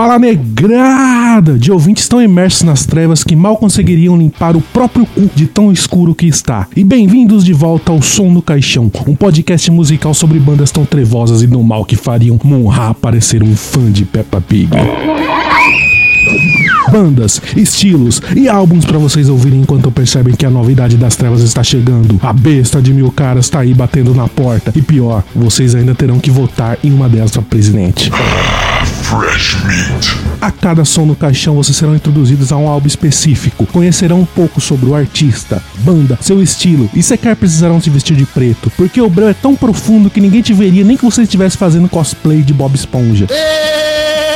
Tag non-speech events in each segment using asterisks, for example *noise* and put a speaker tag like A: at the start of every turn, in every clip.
A: Fala negrada! De ouvintes tão imersos nas trevas que mal conseguiriam limpar o próprio cu de tão escuro que está. E bem-vindos de volta ao Som no Caixão, um podcast musical sobre bandas tão trevosas e do mal que fariam Monra parecer um fã de Peppa Pig. Bandas, estilos e álbuns para vocês ouvirem enquanto percebem que a novidade das trevas está chegando. A besta de mil caras está aí batendo na porta. E pior, vocês ainda terão que votar em uma delas para presidente.
B: Fresh meat.
A: A cada som no caixão vocês serão introduzidos a um álbum específico, conhecerão um pouco sobre o artista, banda, seu estilo e sequer precisarão se vestir de preto, porque o breu é tão profundo que ninguém te veria nem que você estivesse fazendo cosplay de Bob Esponja. E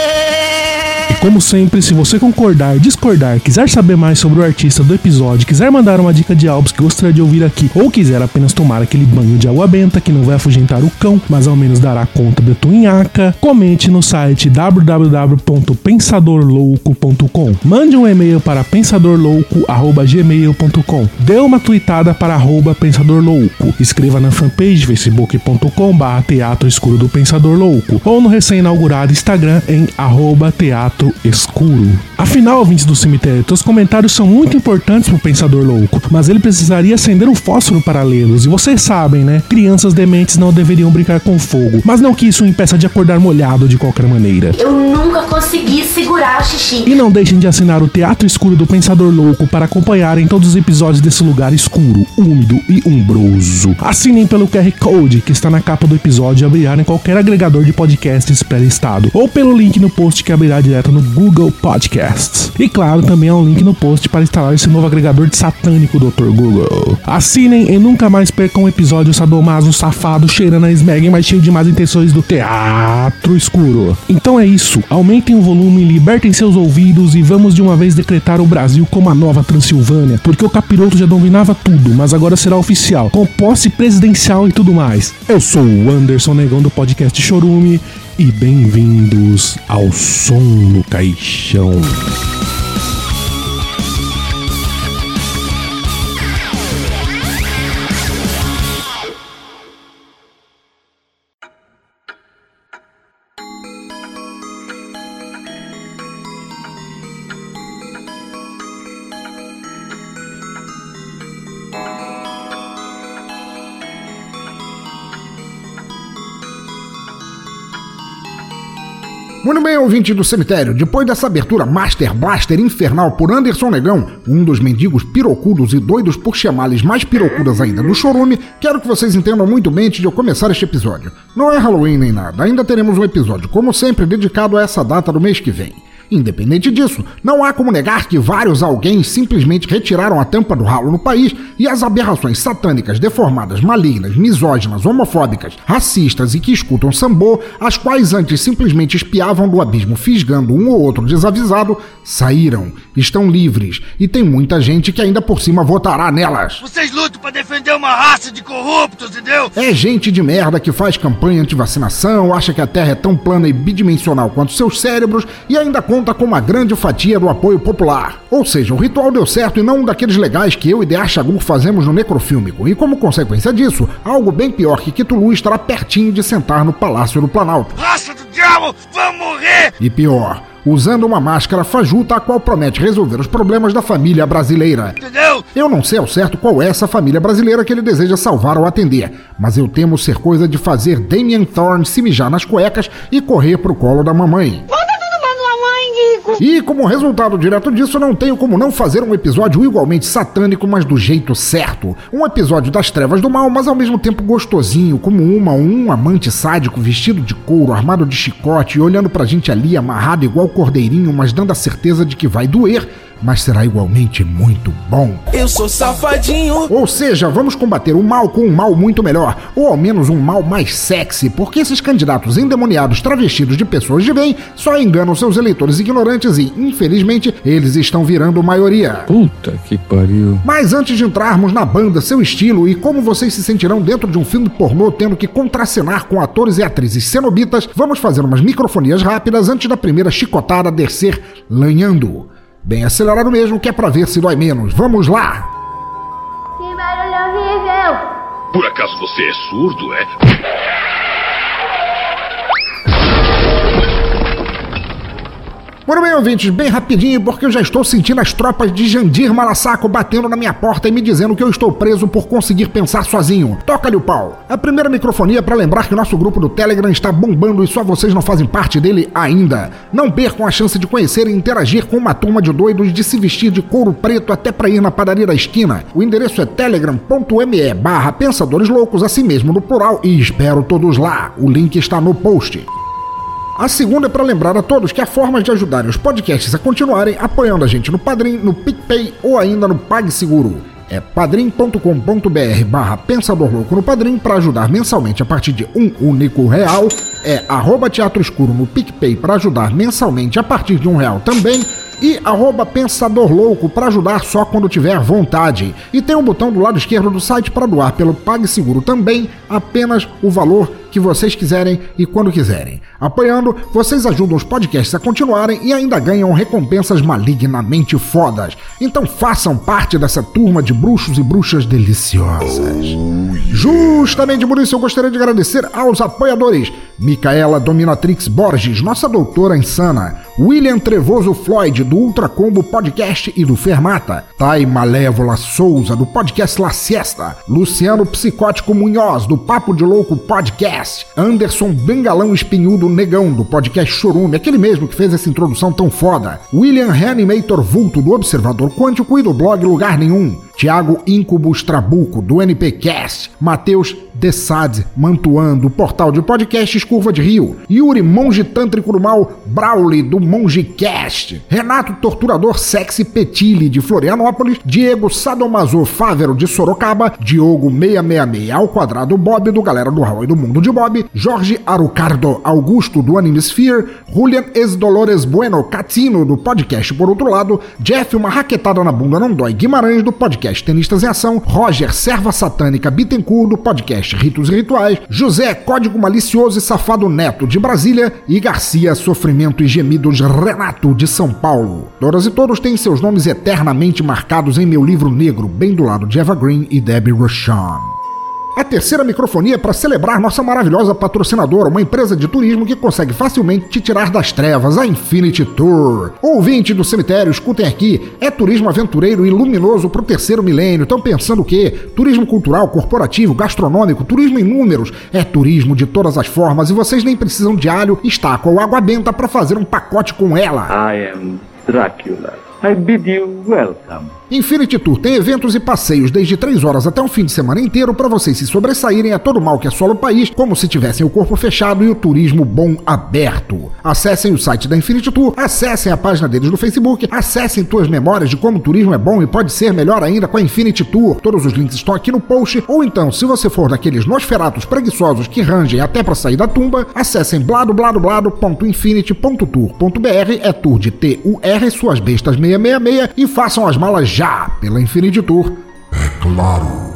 A: como sempre, se você concordar, discordar, quiser saber mais sobre o artista do episódio, quiser mandar uma dica de álbuns que gostaria de ouvir aqui, ou quiser apenas tomar aquele banho de água benta que não vai afugentar o cão, mas ao menos dará conta da tua nhaca, comente no site www.pensadorlouco.com. Mande um e-mail para pensadorlouco@gmail.com. Dê uma tweetada para pensadorlouco. Escreva na fanpage facebook.com/barra teatro escuro do Pensador Louco ou no recém-inaugurado Instagram em arroba teatro escuro. Afinal, ouvintes do cemitério, teus comentários são muito importantes pro Pensador Louco, mas ele precisaria acender um fósforo para lê-los. E vocês sabem, né? Crianças dementes não deveriam brincar com fogo, mas não que isso impeça de acordar molhado de qualquer maneira.
C: Eu nunca consegui segurar o xixi.
A: E não deixem de assinar o Teatro Escuro do Pensador Louco para acompanharem todos os episódios desse lugar escuro, úmido e umbroso. Assinem pelo QR Code que está na capa do episódio e abrirá em qualquer agregador de podcasts pré-listado, ou pelo link no post que abrirá direto no Google Podcasts. E claro, também há um link no post para instalar esse novo agregador de satânico Dr. Google. Assinem e nunca mais percam um episódio sadomaso, safado, cheirando a Smeg, mas cheio de más intenções do Teatro Escuro. Então é isso, aumentem o volume, libertem seus ouvidos e vamos de uma vez decretar o Brasil como a nova Transilvânia, porque o capiroto já dominava tudo, mas agora será oficial, com posse presidencial e tudo mais. Eu sou o Anderson Negão do podcast Chorume e bem-vindos ao Som no Caixão.
D: Bem, ouvinte do cemitério, depois dessa abertura Master Blaster infernal por Anderson Negão, um dos mendigos pirocudos e doidos por chamales mais pirocudas ainda do chorume, quero que vocês entendam muito bem antes de eu começar este episódio. Não é Halloween nem nada, ainda teremos um episódio, como sempre, dedicado a essa data do mês que vem. Independente disso, não há como negar que vários alguém simplesmente retiraram a tampa do ralo no país e as aberrações satânicas, deformadas, malignas, misóginas, homofóbicas, racistas e que escutam sambô, as quais antes simplesmente espiavam do abismo fisgando um ou outro desavisado, saíram, estão livres e tem muita gente que ainda por cima votará nelas.
E: Vocês lutam pra defender uma raça de corruptos, entendeu?
D: É gente de merda que faz campanha anti-vacinação, acha que a Terra é tão plana e bidimensional quanto seus cérebros e ainda conta com uma grande fatia do apoio popular. Ou seja, o ritual deu certo e não um daqueles legais que eu e The Chagur fazemos no necrofílmico. E como consequência disso, algo bem pior que Kitulu estará pertinho de sentar no Palácio do Planalto.
E: Raça do diabo, vamos morrer!
D: E pior, usando uma máscara fajuta a qual promete resolver os problemas da família brasileira.
E: Entendeu?
D: Eu não sei ao certo qual é essa família brasileira que ele deseja salvar ou atender, mas eu temo ser coisa de fazer Damien Thorne se mijar nas cuecas e correr pro colo da mamãe. E como resultado direto disso, não tenho como não fazer um episódio igualmente satânico, mas do jeito certo. Um episódio das trevas do mal, mas ao mesmo tempo gostosinho, como uma um amante sádico vestido de couro, armado de chicote e olhando pra gente ali amarrado igual cordeirinho, mas dando a certeza de que vai doer, mas será igualmente muito bom.
F: Eu sou safadinho.
D: Ou seja, vamos combater o mal com um mal muito melhor, ou ao menos um mal mais sexy, porque esses candidatos endemoniados travestidos de pessoas de bem só enganam seus eleitores ignorantes e, infelizmente, eles estão virando maioria.
G: Puta que pariu.
D: Mas antes de entrarmos na banda, seu estilo e como vocês se sentirão dentro de um filme pornô tendo que contracenar com atores e atrizes cenobitas, vamos fazer umas microfonias rápidas antes da primeira chicotada descer lanhando. Bem acelerado mesmo, que é pra ver se dói menos. Vamos lá!
H: Que barulho horrível!
B: Por acaso você é surdo, é?
D: Muito bem, ouvintes, bem rapidinho, porque eu já estou sentindo as tropas de Jandir Malassaco batendo na minha porta e me dizendo que eu estou preso por conseguir pensar sozinho. Toca-lhe o pau. A primeira microfonia para lembrar que o nosso grupo do Telegram está bombando e só vocês não fazem parte dele ainda. Não percam a chance de conhecer e interagir com uma turma de doidos de se vestir de couro preto até para ir na padaria da esquina. O endereço é telegram.me barra pensadores loucos, assim mesmo no plural, e espero todos lá. O link está no post. A segunda é para lembrar a todos que há formas de ajudarem os podcasts a continuarem apoiando a gente no Padrim, no PicPay ou ainda no PagSeguro. É padrim.com.br barra Pensador Louco no Padrim para ajudar mensalmente a partir de um único real. É arroba Teatro Escuro no PicPay para ajudar mensalmente a partir de um real também. E arroba Pensador Louco para ajudar só quando tiver vontade. E tem um botão do lado esquerdo do site para doar pelo PagSeguro também, apenas o valor que vocês quiserem e quando quiserem. Apoiando, vocês ajudam os podcasts a continuarem e ainda ganham recompensas malignamente fodas. Então façam parte dessa turma de bruxos e bruxas deliciosas. Justamente por isso eu gostaria de agradecer aos apoiadores: Micaela Dominatrix Borges, nossa doutora insana, William Trevoso Floyd, do Ultra Combo Podcast e do Fermata, Thay Malévola Souza, do podcast La Siesta, Luciano Psicótico Munhoz, do Papo de Louco Podcast. Anderson Bengalão Espinhudo Negão, do podcast Chorume, aquele mesmo que fez essa introdução tão foda. William Reanimator Vulto, do Observador Quântico e do blog Lugar Nenhum. Tiago Incubus Trabuco, do NPcast. Matheus Dessad Mantuan, do portal de podcasts Curva de Rio. Yuri Monge Tântrico do Mal Brauli, do MongeCast. Renato Torturador Sexy Petili, de Florianópolis. Diego Sadomaso Fávero, de Sorocaba. Diogo 666 ao quadrado Bob, do Galera do Raul e do Mundo de Bob. Jorge Arucardo Augusto, do Animesphere. Julian Esdolores Bueno Catino, do podcast Por Outro Lado. Jeff Uma Raquetada na Bunda Não Dói Guimarães, do podcast Tenistas em Ação. Roger Serva Satânica Bittencourt, do podcast Ritos e Rituais. José Código Malicioso e Safado Neto, de Brasília. E Garcia Sofrimento e Gemidos Renato, de São Paulo. Todas e todos têm seus nomes eternamente marcados em meu livro negro, bem do lado de Eva Green e Debbie Rochon. A terceira microfonia é para celebrar nossa maravilhosa patrocinadora, uma empresa de turismo que consegue facilmente te tirar das trevas, a Infinity Tour. Ouvinte do cemitério, escutem aqui, é turismo aventureiro e luminoso para o terceiro milênio. Estão pensando o quê? Turismo cultural, corporativo, gastronômico, turismo em números. É turismo de todas as formas e vocês nem precisam de alho, estaca ou água benta para fazer um pacote com ela.
I: I am Dracula. I bid you welcome.
D: Infinity Tour tem eventos e passeios desde 3 horas até um fim de semana inteiro para vocês se sobressaírem a todo mal que assola o país, como se tivessem o corpo fechado e o turismo bom aberto. Acessem o site da Infinity Tour, acessem a página deles no Facebook, acessem tuas memórias de como o turismo é bom e pode ser melhor ainda com a Infinity Tour. Todos os links estão aqui no post, ou então, se você for daqueles nosferatos preguiçosos que rangem até para sair da tumba, acessem bladobladoblado.infinity.tour.br, é tour de T-U-R, suas bestas 666, e façam as malas já pela Infinity Tour.
B: É claro.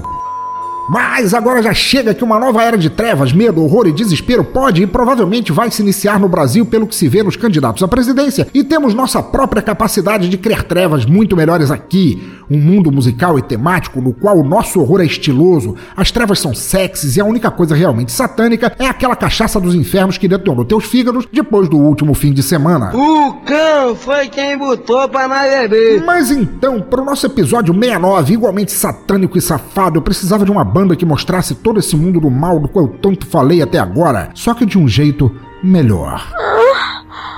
D: Mas agora já chega que uma nova era de trevas, medo, horror e desespero pode e provavelmente vai se iniciar no Brasil pelo que se vê nos candidatos à presidência, e temos nossa própria capacidade de criar trevas muito melhores aqui. Um mundo musical e temático no qual o nosso horror é estiloso, as trevas são sexys e a única coisa realmente satânica é aquela cachaça dos infernos que detonou teus fígados depois do último fim de semana.
J: O cão foi quem botou pra nós beber.
D: Mas então, para o nosso episódio 69, igualmente satânico e safado, eu precisava de uma banda que mostrasse todo esse mundo do mal do qual eu tanto falei até agora, só que de um jeito melhor.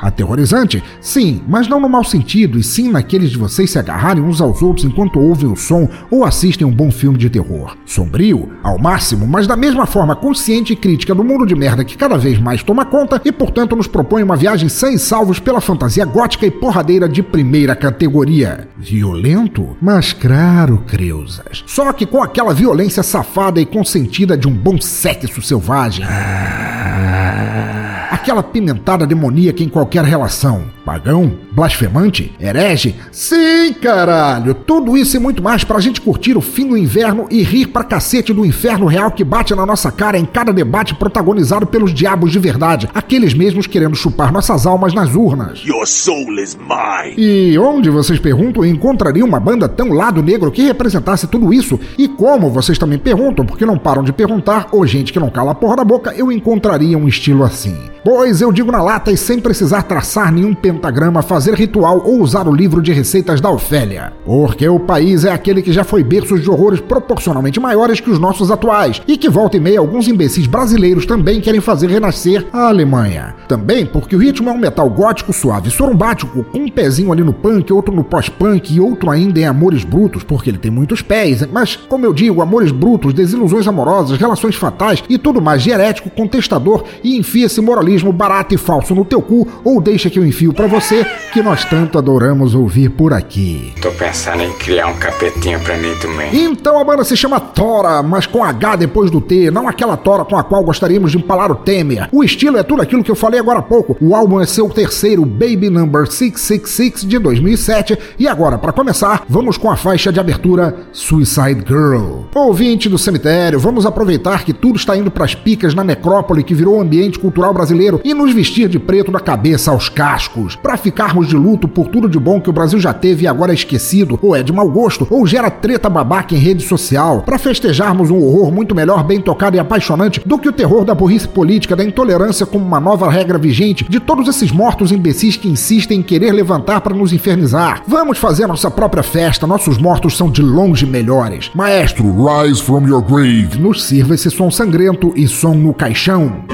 D: Aterrorizante? Sim, mas não no mau sentido, e sim naqueles de vocês se agarrarem uns aos outros enquanto ouvem o som ou assistem um bom filme de terror. Sombrio, ao máximo, mas da mesma forma consciente e crítica do mundo de merda que cada vez mais toma conta e, portanto, nos propõe uma viagem sem salvos pela fantasia gótica e porradeira de primeira categoria. Violento? Mas claro, Creusas. Só que com aquela violência safada e consentida de um bom sexo selvagem. Aquela pimentada demoníaca em qualquer relação. Pagão? Blasfemante? Herege? Sim, caralho! Tudo isso e muito mais pra gente curtir o fim do inverno e rir pra cacete do inferno real que bate na nossa cara em cada debate protagonizado pelos diabos de verdade, aqueles mesmos querendo chupar nossas almas nas urnas.
B: Your soul is mine.
D: E onde, vocês perguntam, encontraria uma banda tão lado negro que representasse tudo isso? E como, vocês também perguntam, porque não param de perguntar, ou gente que não cala a porra da boca, eu encontraria um estilo assim. Pois eu digo na lata e sem precisar traçar nenhum pentagrama, fazer ritual ou usar o livro de receitas da Ofélia. Porque o país é aquele que já foi berço de horrores proporcionalmente maiores que os nossos atuais e que volta e meia alguns imbecis brasileiros também querem fazer renascer a Alemanha. Também porque o ritmo é um metal gótico suave sorumbático, com um pezinho ali no punk, outro no pós-punk e outro ainda em Amores Brutos, porque ele tem muitos pés, mas como eu digo, Amores Brutos, desilusões amorosas, relações fatais e tudo mais diarético, contestador e enfia-se moralismo barato e falso no teu cu ou deixa que eu enfio pra você, que nós tanto adoramos ouvir por aqui.
G: Tô pensando em criar um capetinho pra mim também.
D: Então a banda se chama Tora, mas com H depois do T, não aquela Tora com a qual gostaríamos de empalar o Temer. O estilo é tudo aquilo que eu falei agora há pouco. O álbum é seu terceiro Baby Number 666 de 2007 e agora, para começar, vamos com a faixa de abertura Suicide Girl. Ouvinte do cemitério, vamos aproveitar que tudo está indo pras picas na necrópole que virou o ambiente cultural brasileiro e nos vestir de preto da cabeça aos cascos, para ficarmos de luto por tudo de bom que o Brasil já teve e agora é esquecido, ou é de mau gosto, ou gera treta babaca em rede social, para festejarmos um horror muito melhor, bem tocado e apaixonante do que o terror da burrice política, da intolerância como uma nova regra vigente, de todos esses mortos imbecis que insistem em querer levantar para nos infernizar. Vamos fazer nossa própria festa, nossos mortos são de longe melhores. Maestro, rise from your grave. Nos sirva esse som sangrento e som no caixão.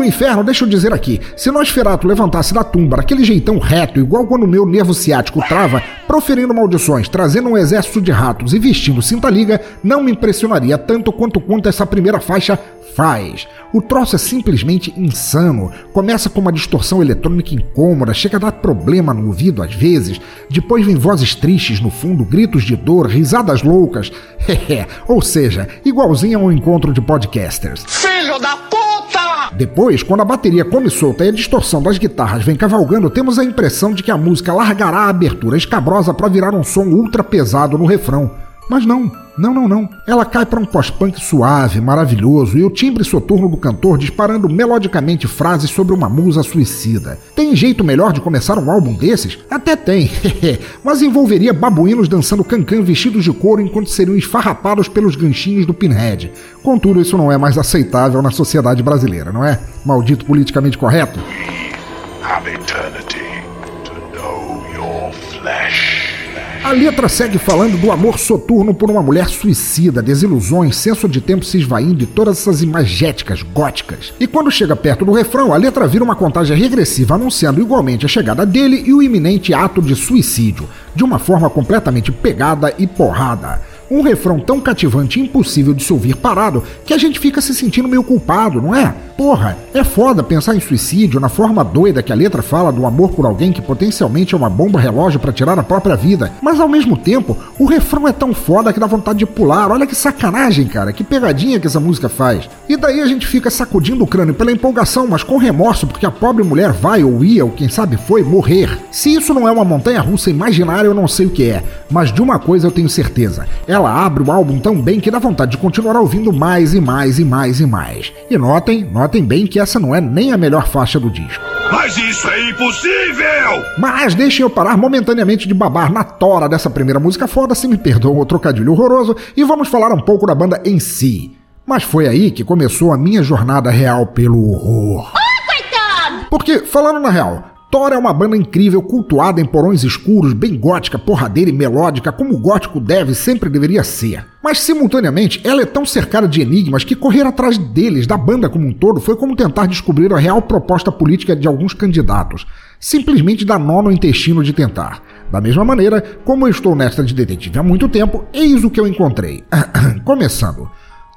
D: Do inferno, deixa eu dizer aqui: se Nosferato levantasse da tumba daquele jeitão reto, igual quando meu nervo ciático trava, proferindo maldições, trazendo um exército de ratos e vestindo cinta-liga, não me impressionaria tanto quanto quanto essa primeira faixa faz. O troço é simplesmente insano. Começa com uma distorção eletrônica incômoda, chega a dar problema no ouvido às vezes. Depois vem vozes tristes no fundo, gritos de dor, risadas loucas. *laughs* Ou seja, igualzinho a um encontro de podcasters. Depois, quando a bateria come solta e a distorção das guitarras vem cavalgando, temos a impressão de que a música largará a abertura escabrosa para virar um som ultra pesado no refrão. Mas não, não, não, não. Ela cai para um pós-punk suave, maravilhoso e o timbre soturno do cantor disparando melodicamente frases sobre uma musa suicida. Tem jeito melhor de começar um álbum desses? Até tem, *laughs* mas envolveria babuínos dançando cancan vestidos de couro enquanto seriam esfarrapados pelos ganchinhos do Pinhead. Contudo, isso não é mais aceitável na sociedade brasileira, não é? Maldito politicamente correto.
B: Have eternity to know your flesh.
D: A letra segue falando do amor soturno por uma mulher suicida, desilusões, senso de tempo se esvaindo e todas essas imagéticas góticas. E quando chega perto do refrão, a letra vira uma contagem regressiva anunciando igualmente a chegada dele e o iminente ato de suicídio, de uma forma completamente pegada e porrada. Um refrão tão cativante e impossível de se ouvir parado que a gente fica se sentindo meio culpado, não é? Porra, é foda pensar em suicídio na forma doida que a letra fala do amor por alguém que potencialmente é uma bomba relógio para tirar a própria vida. Mas ao mesmo tempo, o refrão é tão foda que dá vontade de pular. Olha que sacanagem, cara, que pegadinha que essa música faz. E daí a gente fica sacudindo o crânio pela empolgação, mas com remorso porque a pobre mulher vai ou ia, ou quem sabe foi, morrer. Se isso não é uma montanha russa imaginária, eu não sei o que é. Mas de uma coisa eu tenho certeza. Ela abre o álbum tão bem que dá vontade de continuar ouvindo mais e mais e mais e mais. E notem, notem bem que essa não é nem a melhor faixa do disco.
B: Mas isso é impossível!
D: Mas deixem eu parar momentaneamente de babar na tora dessa primeira música foda, se me perdoam o trocadilho horroroso, e vamos falar um pouco da banda em si. Mas foi aí que começou a minha jornada real pelo horror. Porque, falando na real, Thor é uma banda incrível, cultuada em porões escuros, bem gótica, porradeira e melódica, como o gótico deve e sempre deveria ser. Mas, simultaneamente, ela é tão cercada de enigmas que correr atrás deles, da banda como um todo, foi como tentar descobrir a real proposta política de alguns candidatos. Simplesmente dar nó no intestino de tentar. Da mesma maneira, como eu estou nesta de detetive há muito tempo, eis o que eu encontrei. *coughs* Começando.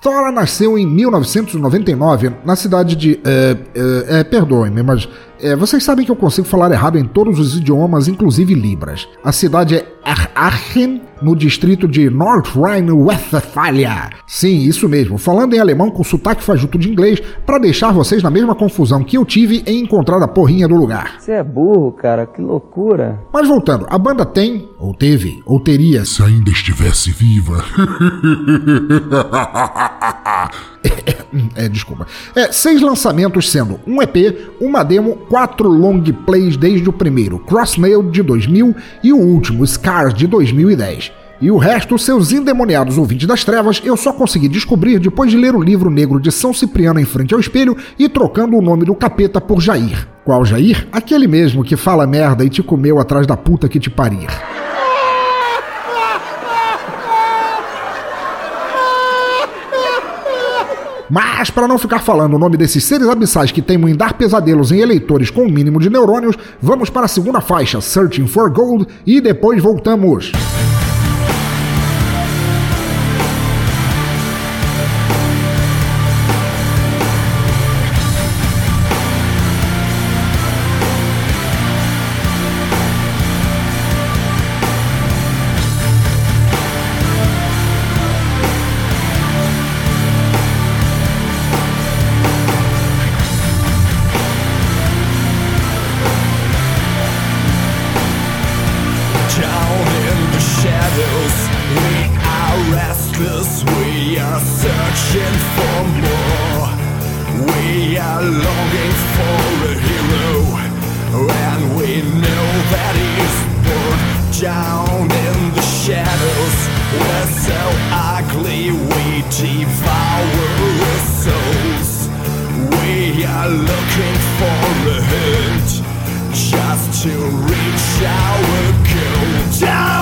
D: Thora nasceu em 1999 na cidade de. É, é, é perdoem-me, mas é, vocês sabem que eu consigo falar errado em todos os idiomas, inclusive Libras. A cidade é Aachen, no distrito de North Rhine-Westphalia. Sim, isso mesmo, falando em alemão com sotaque fajuto de inglês, para deixar vocês na mesma confusão que eu tive em encontrar a porrinha do lugar.
J: Você é burro, cara, que loucura.
D: Mas voltando, a banda tem, ou teve, ou teria.
A: Se ainda estivesse viva. *laughs* *coughs*
D: é, desculpa. É, seis lançamentos sendo um EP, uma demo, quatro long plays desde o primeiro, Crossmail de 2000 e o último, Scars de 2010. E o resto, seus endemoniados ouvintes das trevas, eu só consegui descobrir depois de ler o livro negro de São Cipriano em frente ao espelho e trocando o nome do capeta por Jair. Qual Jair? Aquele mesmo que fala merda e te comeu atrás da puta que te parir. Mas, para não ficar falando o nome desses seres abissais que teimam em dar pesadelos em eleitores com o um mínimo de neurônios, vamos para a segunda faixa, Searching for Gold, e depois voltamos.
K: our souls. We are looking for a hint just to reach our goal.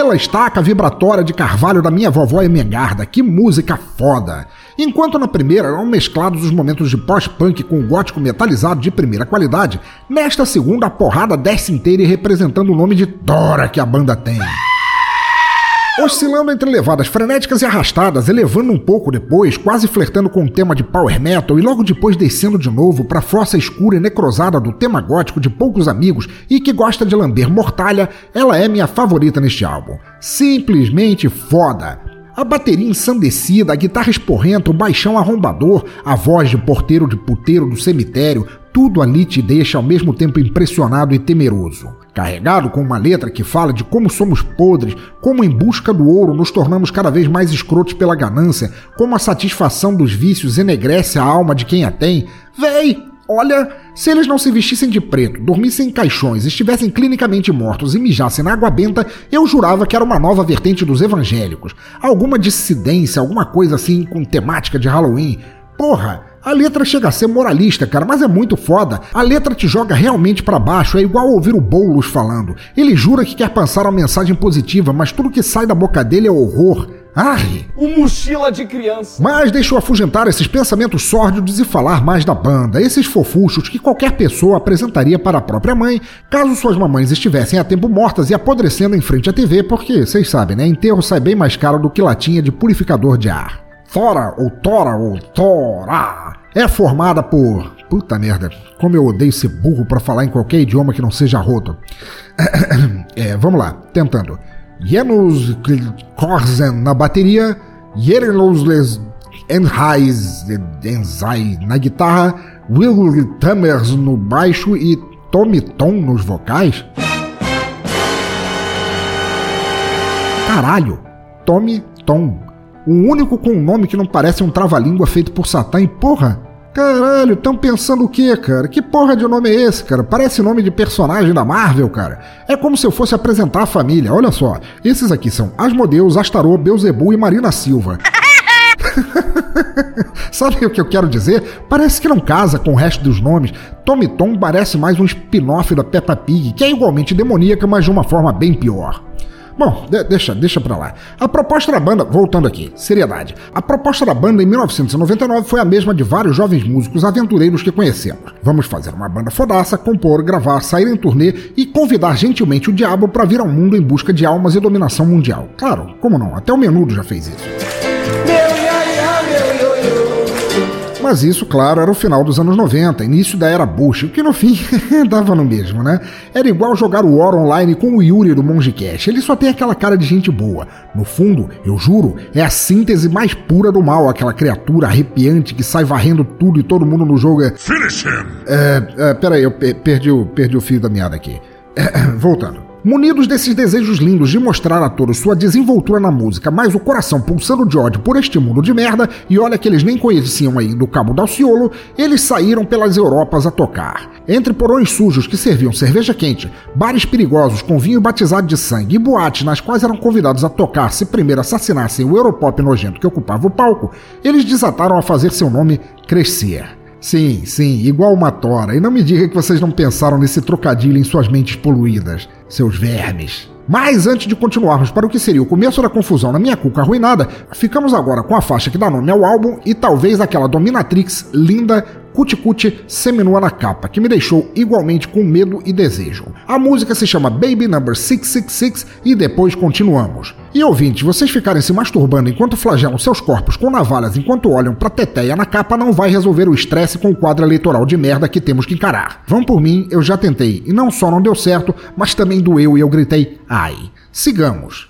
D: Pela estaca vibratória de carvalho da minha vovó Emengarda, que música foda! Enquanto na primeira eram mesclados os momentos de pós-punk com o gótico metalizado de primeira qualidade, nesta segunda a porrada desce inteira e representando o nome de Tora que a banda tem oscilando entre levadas frenéticas e arrastadas, elevando um pouco depois, quase flertando com o tema de power metal e logo depois descendo de novo para a força escura e necrosada do tema gótico de poucos amigos e que gosta de lamber mortalha, ela é minha favorita neste álbum. Simplesmente foda. A bateria ensandecida, a guitarra esporrenta, o baixão arrombador, a voz de porteiro de puteiro do cemitério, tudo ali te deixa ao mesmo tempo impressionado e temeroso. Carregado com uma letra que fala de como somos podres, como em busca do ouro nos tornamos cada vez mais escrotos pela ganância, como a satisfação dos vícios enegrece a alma de quem a tem, véi, olha, se eles não se vestissem de preto, dormissem em caixões, estivessem clinicamente mortos e mijassem na água benta, eu jurava que era uma nova vertente dos evangélicos. Alguma dissidência, alguma coisa assim com temática de Halloween. Porra, A letra chega a ser moralista, cara, mas é muito foda. A letra te joga realmente para baixo, é igual ouvir o Boulos falando. Ele jura que quer passar uma mensagem positiva, mas tudo que sai da boca dele é horror. Ai!
F: Um mochila de criança.
D: Mas deixa eu afugentar esses pensamentos sórdidos e falar mais da banda, esses fofuchos que qualquer pessoa apresentaria para a própria mãe, caso suas mamães estivessem a tempo mortas e apodrecendo em frente à TV, porque, vocês sabem, né? Enterro sai bem mais caro do que latinha de purificador de ar. Thora, ou Tora, ou Tora, é formada por. Puta merda, como eu odeio ser burro para falar em qualquer idioma que não seja roto. *coughs* É, vamos lá, tentando. Janusz Korzen na bateria, Jerelos Enhais Enzai na guitarra, Will Tamers no baixo e Tommy Tom nos vocais? Caralho! Tommy Tom. O único com um nome que não parece um trava-língua feito por Satã e porra! Caralho, tão pensando o quê, cara? Que porra de nome é esse, cara? Parece nome de personagem da Marvel, cara. É como se eu fosse apresentar a família. Olha só, esses aqui são Asmodeus, Astarô, Beuzebu e Marina Silva. *laughs* Sabe o que eu quero dizer? Parece que não casa com o resto dos nomes. Tommy Tom parece mais um spin-off da Peppa Pig, que é igualmente demoníaca, mas de uma forma bem pior. Bom, de deixa, deixa pra lá. A proposta da banda, voltando aqui, seriedade. A proposta da banda em 1999 foi a mesma de vários jovens músicos aventureiros que conhecemos. Vamos fazer uma banda fodaça, compor, gravar, sair em turnê e convidar gentilmente o diabo para vir ao mundo em busca de almas e dominação mundial. Claro, como não? Até o Menudo já fez isso. Mas isso, claro, era o final dos anos 90, início da era Bush, o que no fim *laughs* dava no mesmo, né? Era igual jogar o War Online com o Yuri do Monge Cash, ele só tem aquela cara de gente boa. No fundo, eu juro, é a síntese mais pura do mal, aquela criatura arrepiante que sai varrendo tudo e todo mundo no jogo é...
K: Finish him!
D: É, é peraí, eu perdi o, perdi o fio da meada aqui. É, *clears throat* voltando. Munidos desses desejos lindos de mostrar a todos sua desenvoltura na música, mas o coração pulsando de ódio por este mundo de merda, e olha que eles nem conheciam aí do Cabo Dalciolo, eles saíram pelas Europas a tocar. Entre porões sujos que serviam cerveja quente, bares perigosos com vinho batizado de sangue e boates nas quais eram convidados a tocar se primeiro assassinassem o Europop nojento que ocupava o palco, eles desataram a fazer seu nome crescer. Sim, sim, igual uma tora. E não me diga que vocês não pensaram nesse trocadilho em suas mentes poluídas, seus vermes. Mas antes de continuarmos para o que seria o começo da confusão na minha cuca arruinada, ficamos agora com a faixa que dá nome ao álbum e talvez aquela dominatrix linda cuticute seminua na capa, que me deixou igualmente com medo e desejo. A música se chama Baby Number 666 e depois continuamos. E ouvintes, vocês ficarem se masturbando enquanto flagelam seus corpos com navalhas enquanto olham pra teteia na capa não vai resolver o estresse com o quadro eleitoral de merda que temos que encarar. Vão por mim, eu já tentei, e não só não deu certo, mas também doeu e eu gritei, Sigamos.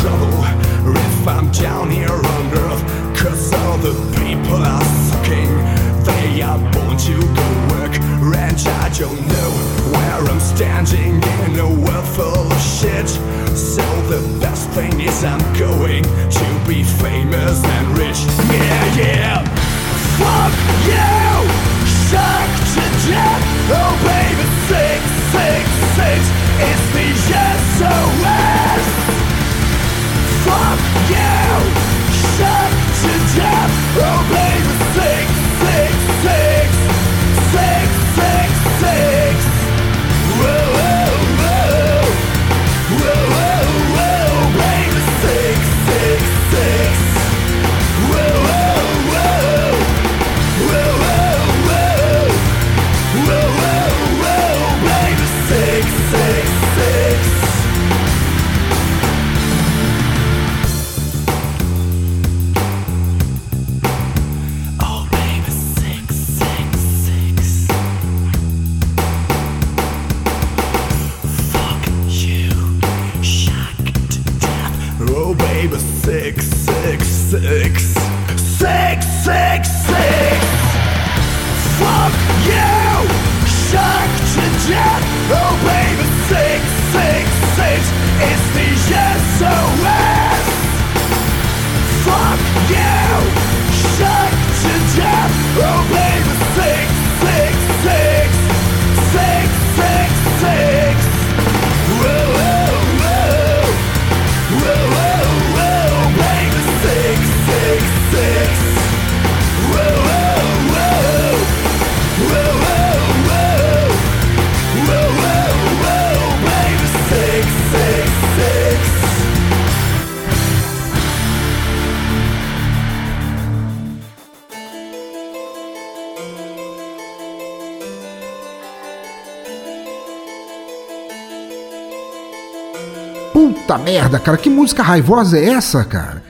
K: Trouble if I'm down here on earth. Cause all the people are sucking. They are born to go work, and I don't know where I'm standing in a world full of shit. So the best thing is I'm going to be famous and rich. Yeah, yeah. Fuck you! Shock to death! Oh baby, six, six, six! It's the SOS! Fuck you! Shock to death! Oh baby,
D: merda, cara, que música raivosa é essa, cara?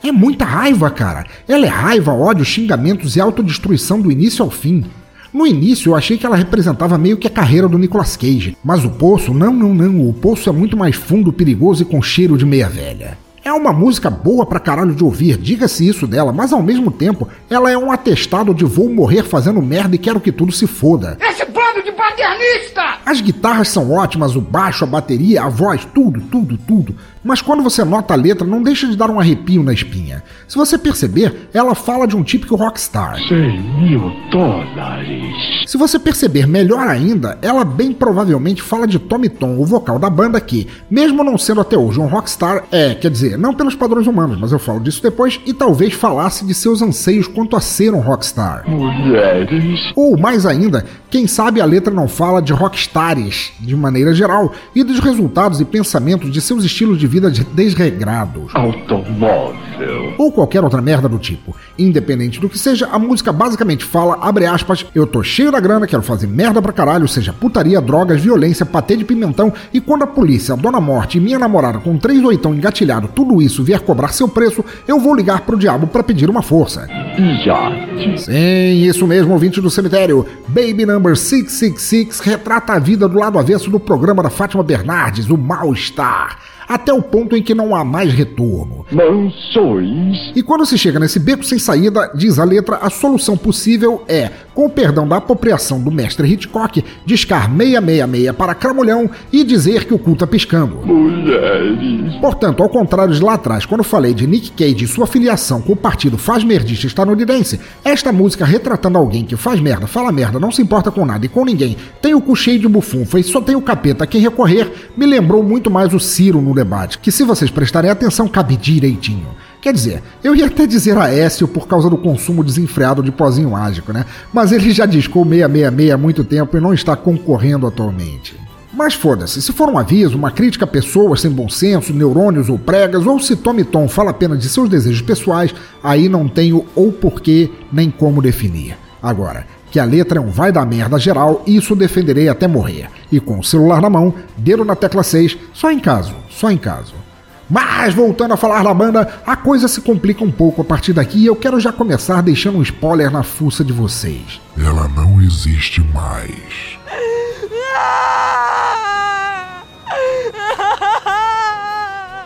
D: É muita raiva, cara. Ela é raiva, ódio, xingamentos e autodestruição do início ao fim. No início eu achei que ela representava meio que a carreira do Nicolas Cage, mas o poço, não, não, não, o poço é muito mais fundo, perigoso e com cheiro de meia velha. É uma música boa pra caralho de ouvir, diga-se isso dela, mas ao mesmo tempo ela é um atestado de vou morrer fazendo merda e quero que tudo se foda.
E: Esse paternista!
D: As guitarras são ótimas, o baixo, a bateria, a voz, tudo, tudo, tudo. Mas quando você nota a letra, não deixa de dar um arrepio na espinha. Se você perceber, ela fala de um típico rockstar.
I: 100 mil dólares.
D: Se você perceber melhor ainda, ela bem provavelmente fala de Tommy Tom, o vocal da banda que, mesmo não sendo até hoje um rockstar, é, quer dizer, não pelos padrões humanos, mas eu falo disso depois, e talvez falasse de seus anseios quanto a ser um rockstar.
I: Mulheres.
D: Ou mais ainda, quem sabe a letra não fala de rockstars, de maneira geral, e dos resultados e pensamentos de seus estilos de vida de- desregrados.
I: Automóvel.
D: Ou qualquer outra merda do tipo. Independente do que seja, a música basicamente fala, abre aspas, eu tô cheio da grana, quero fazer merda pra caralho, seja putaria, drogas, violência, patê de pimentão, e quando a polícia, a Dona Morte e minha namorada com três oitão engatilhado, tudo isso vier cobrar seu preço, eu vou ligar pro diabo pra pedir uma força.
I: Iate.
D: Sim, isso mesmo, ouvinte do cemitério. Baby Number 666 retrata a vida do lado avesso do programa da Fátima Bernardes, o Mal-Estar. Até o ponto em que não há mais retorno.
I: Mansões.
D: E quando se chega nesse beco sem saída, diz a letra, a solução possível é, com o perdão da apropriação do mestre Hitchcock, discar 666 para Cramulhão e dizer que o cu tá piscando.
I: Mulheres.
D: Portanto, ao contrário de lá atrás, quando falei de Nick Cage e sua filiação com o partido faz-merdista estadunidense, esta música retratando alguém que faz merda, fala merda, não se importa com nada e com ninguém, tem o cu cheio de bufunfa e só tem o capeta a quem recorrer, me lembrou muito mais o Ciro no debate, que se vocês prestarem atenção, cabe direitinho. Quer dizer, eu ia até dizer Aécio por causa do consumo desenfreado de pozinho mágico, né? Mas ele já discou 666 há muito tempo e não está concorrendo atualmente. Mas foda-se, se for um aviso, uma crítica a pessoas sem bom senso, neurônios ou pregas, ou se Tommy Tom fala apenas de seus desejos pessoais, aí não tenho ou porquê nem como definir. Agora, que a letra é um vai da merda geral, isso defenderei até morrer. E com o celular na mão, dedo na tecla 6, só em caso, só em caso. Mas voltando a falar da banda, a coisa se complica um pouco a partir daqui e eu quero já começar deixando um spoiler na fuça de vocês.
L: Ela não existe mais. *laughs*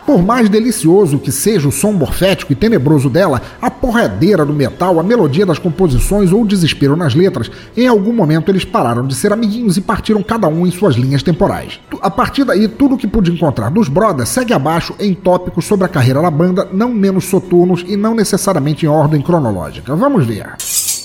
D: Por mais delicioso que seja o som morfético e tenebroso dela, a porradeira do metal, a melodia das composições ou o desespero nas letras, em algum momento eles pararam de ser amiguinhos e partiram cada um em suas linhas temporais. A partir daí, tudo o que pude encontrar dos Brothers segue abaixo em tópicos sobre a carreira da banda, não menos soturnos e não necessariamente em ordem cronológica. Vamos ver.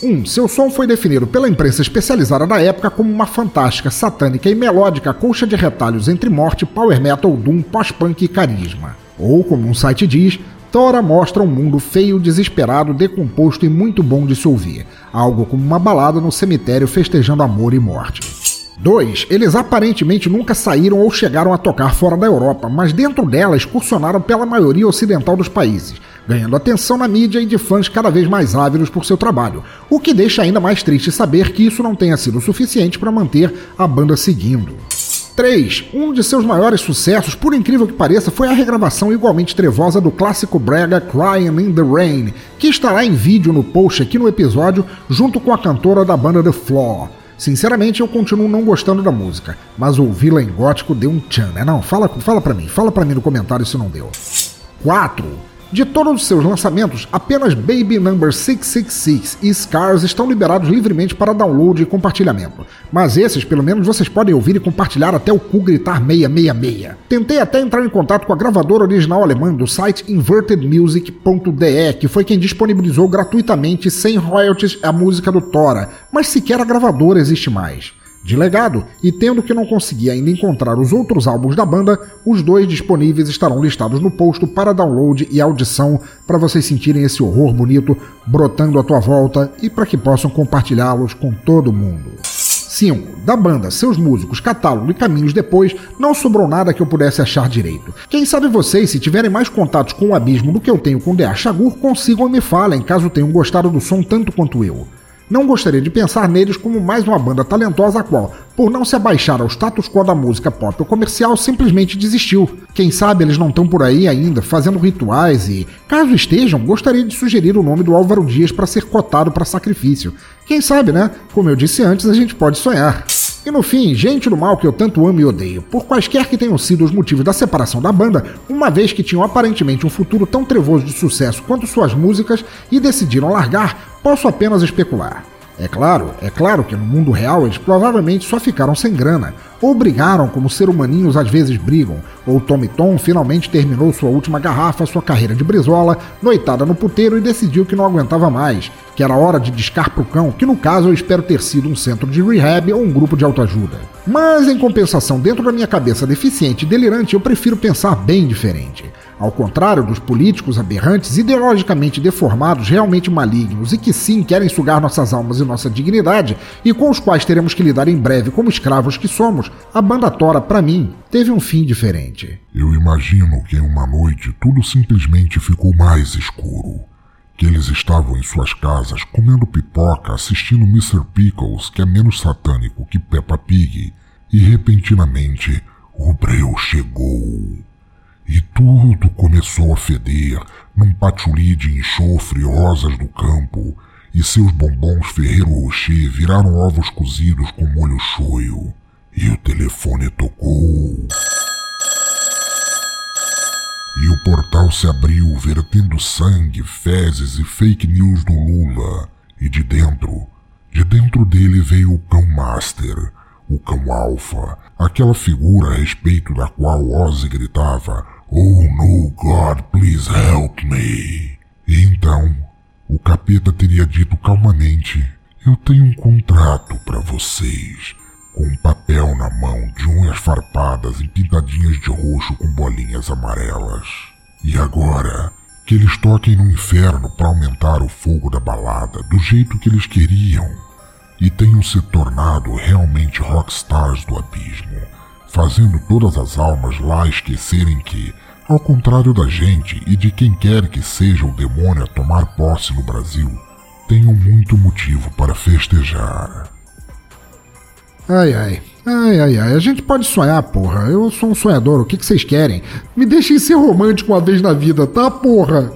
D: 1. Um, seu som foi definido pela imprensa especializada da época como uma fantástica, satânica e melódica colcha de retalhos entre morte, power metal, doom, pós-punk e carisma. Ou, como um site diz, Tora mostra um mundo feio, desesperado, decomposto e muito bom de se ouvir. Algo como uma balada no cemitério festejando amor e morte. 2. Eles aparentemente nunca saíram ou chegaram a tocar fora da Europa, mas dentro dela excursionaram pela maioria ocidental dos países, ganhando atenção na mídia e de fãs cada vez mais ávidos por seu trabalho, o que deixa ainda mais triste saber que isso não tenha sido suficiente para manter a banda seguindo. 3. Um de seus maiores sucessos, por incrível que pareça, foi a regravação igualmente trevosa do clássico brega Crying in the Rain, que estará em vídeo no post aqui no episódio, junto com a cantora da banda The Flaw. Sinceramente, eu continuo não gostando da música, mas ouvi-la em gótico deu um tchan, né? Não, fala, fala pra mim, fala pra mim no comentário se não deu. 4. De todos os seus lançamentos, apenas Baby Number 666 e Scars estão liberados livremente para download e compartilhamento. Mas esses, pelo menos, vocês podem ouvir e compartilhar até o cu gritar 666. Tentei até entrar em contato com a gravadora original alemã do site invertedmusic.de, que foi quem disponibilizou gratuitamente sem royalties a música do Tora, mas sequer a gravadora existe mais. De legado, e tendo que não consegui ainda encontrar os outros álbuns da banda, os dois disponíveis estarão listados no post para download e audição para vocês sentirem esse horror bonito brotando à tua volta e para que possam compartilhá-los com todo mundo. 5. Da banda, seus músicos, catálogo e caminhos depois, não sobrou nada que eu pudesse achar direito. Quem sabe vocês, se tiverem mais contatos com o abismo do que eu tenho com D.A. Chagur, consigam e me falem caso tenham gostado do som tanto quanto eu. Não gostaria de pensar neles como mais uma banda talentosa a qual, por não se abaixar ao status quo da música pop ou comercial, simplesmente desistiu. Quem sabe eles não estão por aí ainda fazendo rituais e, caso estejam, gostaria de sugerir o nome do Álvaro Dias para ser cotado para sacrifício. Quem sabe, né? Como eu disse antes, a gente pode sonhar. E no fim, gente do mal que eu tanto amo e odeio, por quaisquer que tenham sido os motivos da separação da banda, uma vez que tinham aparentemente um futuro tão trevoso de sucesso quanto suas músicas e decidiram largar, posso apenas especular. É claro, é claro que no mundo real eles provavelmente só ficaram sem grana, ou brigaram como ser humaninhos às vezes brigam, ou Tommy Tom finalmente terminou sua última garrafa, sua carreira de brisola, noitada no puteiro e decidiu que não aguentava mais, que era hora de discar pro cão, que no caso eu espero ter sido um centro de rehab ou um grupo de autoajuda. Mas em compensação, dentro da minha cabeça deficiente e delirante, eu prefiro pensar bem diferente. Ao contrário dos políticos aberrantes, ideologicamente deformados, realmente malignos e que sim querem sugar nossas almas e nossa dignidade, e com os quais teremos que lidar em breve como escravos que somos, a banda Tora, para mim, teve um fim diferente.
L: Eu imagino que em uma noite tudo simplesmente ficou mais escuro. Que eles estavam em suas casas comendo pipoca, assistindo Mr. Pickles, que é menos satânico que Peppa Pig, e repentinamente o Breu chegou. E tudo começou a feder num patchouli de enxofre e rosas do campo, e seus bombons Ferreiro Rocher viraram ovos cozidos com molho shoyu. E o telefone tocou. E o portal se abriu, vertendo sangue, fezes e fake news do Lula. E de dentro, de dentro dele veio o cão Master, o cão Alpha, aquela figura a respeito da qual Ozzy gritava: Oh no, God, please help me. Então, o capeta teria dito calmamente: Eu tenho um contrato para vocês, com um papel na mão de unhas farpadas e pintadinhas de roxo com bolinhas amarelas. E agora, que eles toquem no inferno para aumentar o fogo da balada do jeito que eles queriam e tenham se tornado realmente rockstars do abismo, fazendo todas as almas lá esquecerem que, ao contrário da gente e de quem quer que seja o demônio a tomar posse no Brasil, tenham muito motivo para festejar.
D: Ai ai, ai ai ai, a gente pode sonhar, porra. Eu sou um sonhador, o que, que vocês querem? Me deixem ser romântico uma vez na vida, tá, porra?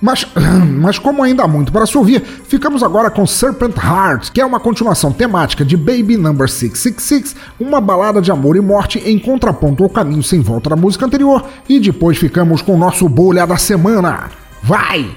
M: Mas, *clears throat* mas como ainda há muito para se ouvir, ficamos agora com Serpent Heart, que é uma continuação temática de Baby Number 666, uma balada de amor e morte em contraponto ao caminho sem volta da música anterior, e depois ficamos com o nosso bolha da semana. Vai!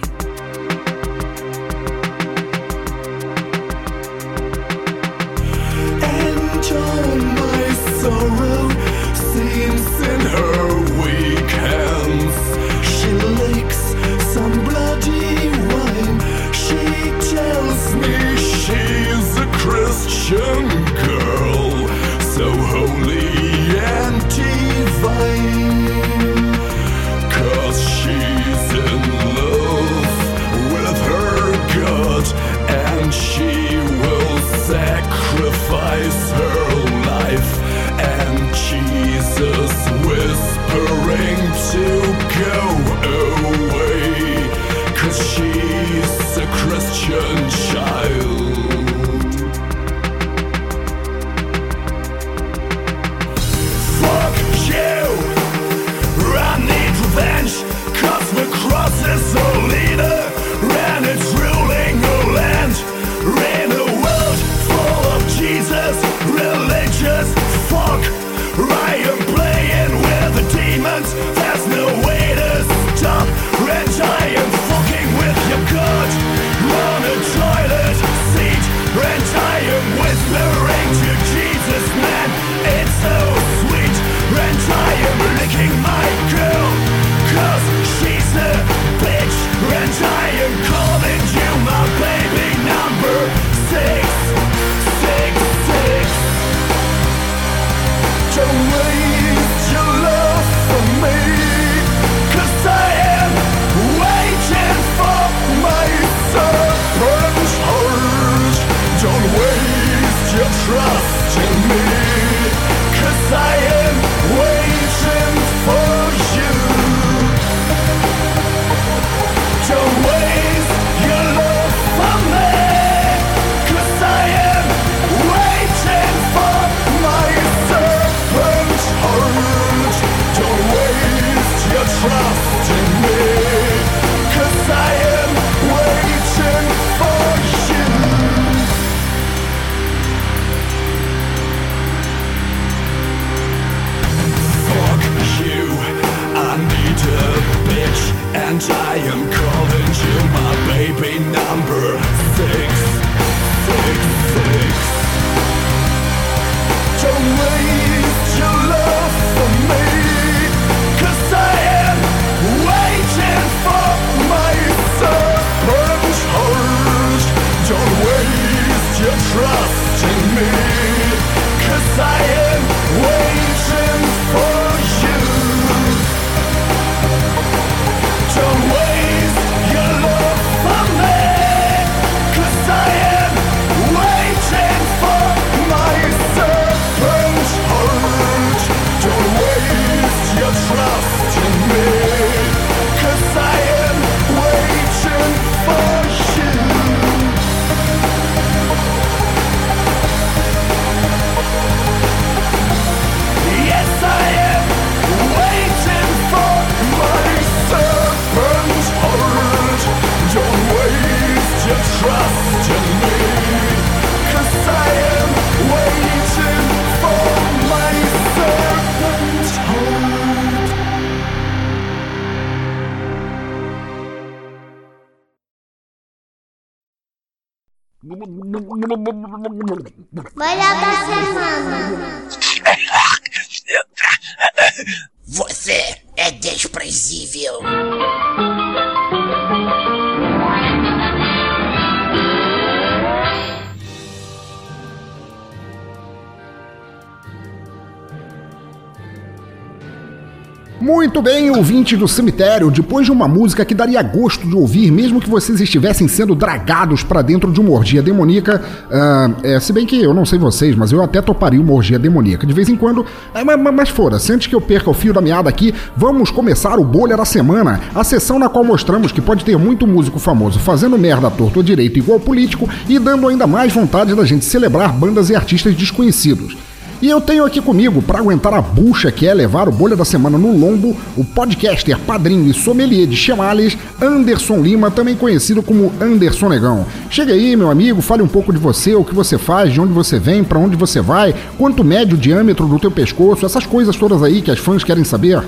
M: Ouvinte do cemitério, depois de uma música que daria gosto de ouvir, mesmo que vocês estivessem sendo dragados para dentro de uma orgia demoníaca, uh, é, se bem que eu não sei vocês, mas eu até toparia uma orgia demoníaca de vez em quando, é, mas, mas fora-se, antes que eu perca o fio da meada aqui, vamos começar o Bolha da Semana, a sessão na qual mostramos que pode ter muito músico famoso fazendo merda torto direito igual político e dando ainda mais vontade da gente celebrar bandas e artistas desconhecidos.
D: E eu tenho aqui comigo, para aguentar a bucha que é levar o Bolha da Semana no lombo, o podcaster, padrinho e sommelier de chamales, Anderson Lima, também conhecido como Anderson Negão. Chega aí, meu amigo, fale um pouco de você, o que você faz, de onde você vem, para onde você vai, quanto mede o diâmetro do teu pescoço, essas coisas todas aí que as fãs querem saber.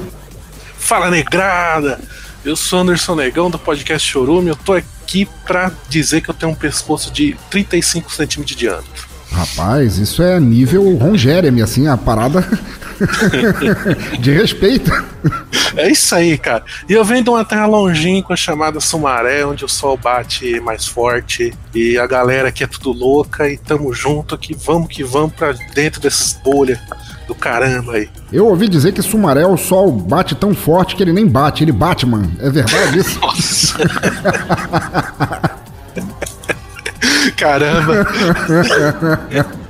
N: Fala, negrada! Eu sou Anderson Negão do podcast Chorume. Eu tô aqui pra dizer que eu tenho um pescoço de 35 centímetros de diâmetro.
D: Rapaz, isso é nível Ron Jeremy, assim, a parada *laughs* de respeito.
N: É isso aí, cara. E eu venho de uma terra longínqua chamada Sumaré, onde o sol bate mais forte e a galera aqui é tudo louca e tamo junto aqui, vamos que vamos pra dentro dessas bolhas do caramba aí.
D: Eu ouvi dizer que Sumaré o sol bate tão forte que ele nem bate, ele bate, mano. É verdade isso? *laughs*
N: Nossa. *laughs* Caramba. *laughs*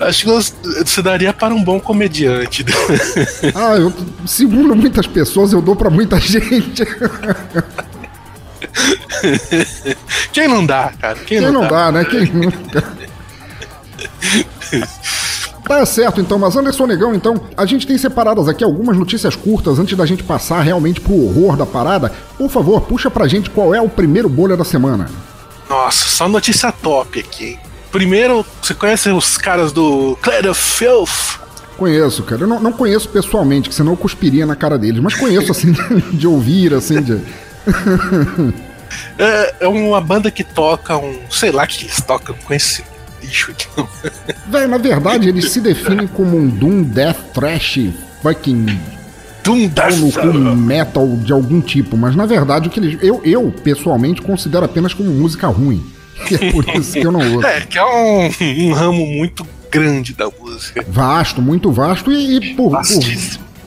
N: Acho que você daria para um bom comediante.
D: ah, eu, segundo muitas pessoas, eu dou para muita gente.
N: Quem não dá, cara?
D: Quem, Quem não, não dá? dá, né? Quem nunca? *laughs* Tá certo, então, mas Anderson Negão, então, a gente tem separadas aqui algumas notícias curtas antes da gente passar realmente pro horror da parada. Por favor, puxa pra gente qual é o primeiro bolha da semana.
N: Nossa, só notícia top aqui. Primeiro, você conhece os caras do Clear Filth?
D: Conheço, cara. Eu não, não conheço pessoalmente, que senão eu cuspiria na cara deles, mas conheço, assim, *laughs* de, ouvir, assim, de. *laughs*
N: é, é uma banda que toca um. Sei lá que eles tocam esse lixo. *laughs*
D: Véi, na verdade, eles se definem como um Doom Death Trash fucking.
N: Doom Death
D: no metal de algum tipo, mas na verdade o que eles. Eu, eu pessoalmente considero apenas como música ruim. *laughs* Que é por isso que eu não ouço. *laughs*
N: É, que é um, um ramo muito grande da música.
D: Vasto, muito vasto e, e por, por,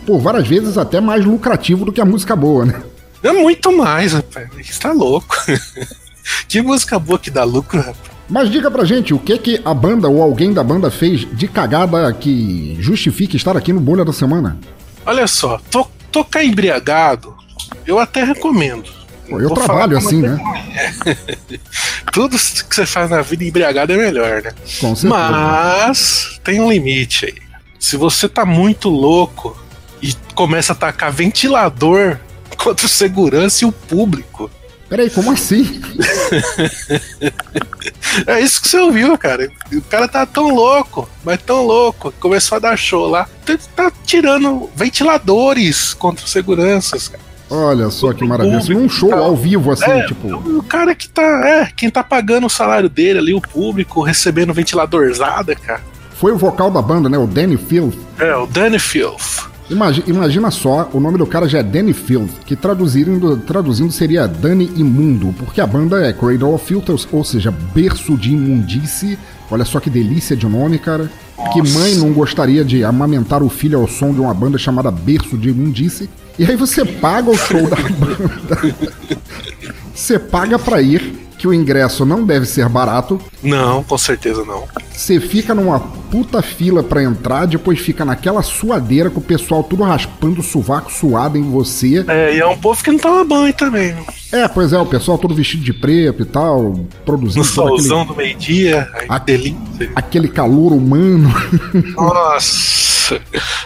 D: por, várias vezes até mais lucrativo do que a música boa, né?
N: É muito mais, rapaz. Você tá louco. que música boa que dá lucro, rapaz.
D: Mas diga pra gente o que que a banda ou alguém da banda fez de cagada que justifique estar aqui no Bolha da Semana.
N: Olha só, to tocar embriagado, eu até recomendo.
D: Pô, eu Vou trabalho assim, né?
N: É. *laughs* Tudo que você faz na vida embriagado é melhor, né?
D: Com certeza.
N: Mas tem um limite aí. Se você tá muito louco e começa a atacar ventilador *laughs* contra o segurança e o público,
D: Peraí, como assim? *laughs*
N: é isso que você ouviu, cara. O cara tá tão louco, mas tão louco, começou a dar show lá. Tá tirando ventiladores contra seguranças, cara.
D: Olha só que maravilha. Público, um show ao vivo, assim,
N: é,
D: tipo.
N: O cara que tá. É, quem tá pagando o salário dele ali, o público, recebendo ventiladorzada, cara.
D: Foi o vocal da banda, né? O Danny Filth.
N: É, o Danny Filth.
D: Imagina, imagina, só, o nome do cara já é Danny Field, que traduzindo, traduzindo seria Danny Imundo, porque a banda é Cradle of Filters, ou seja, berço de imundice. Olha só que delícia de nome, cara. Nossa. Que mãe não gostaria de amamentar o filho ao som de uma banda chamada Berço de Imundice? E aí você paga o show da *laughs* banda. Você paga pra ir que o ingresso não deve ser barato.
N: Não, com certeza não.
D: Você fica numa puta fila para entrar, depois fica naquela suadeira com o pessoal tudo raspando o sovaco suado em você.
N: É, e é um povo que não toma banho também.
D: É, pois é, o pessoal todo vestido de preto e tal, produzindo. No
N: solzão aquele... do meio-dia, delícia.
D: Aquele calor humano. *laughs*
N: Nossa,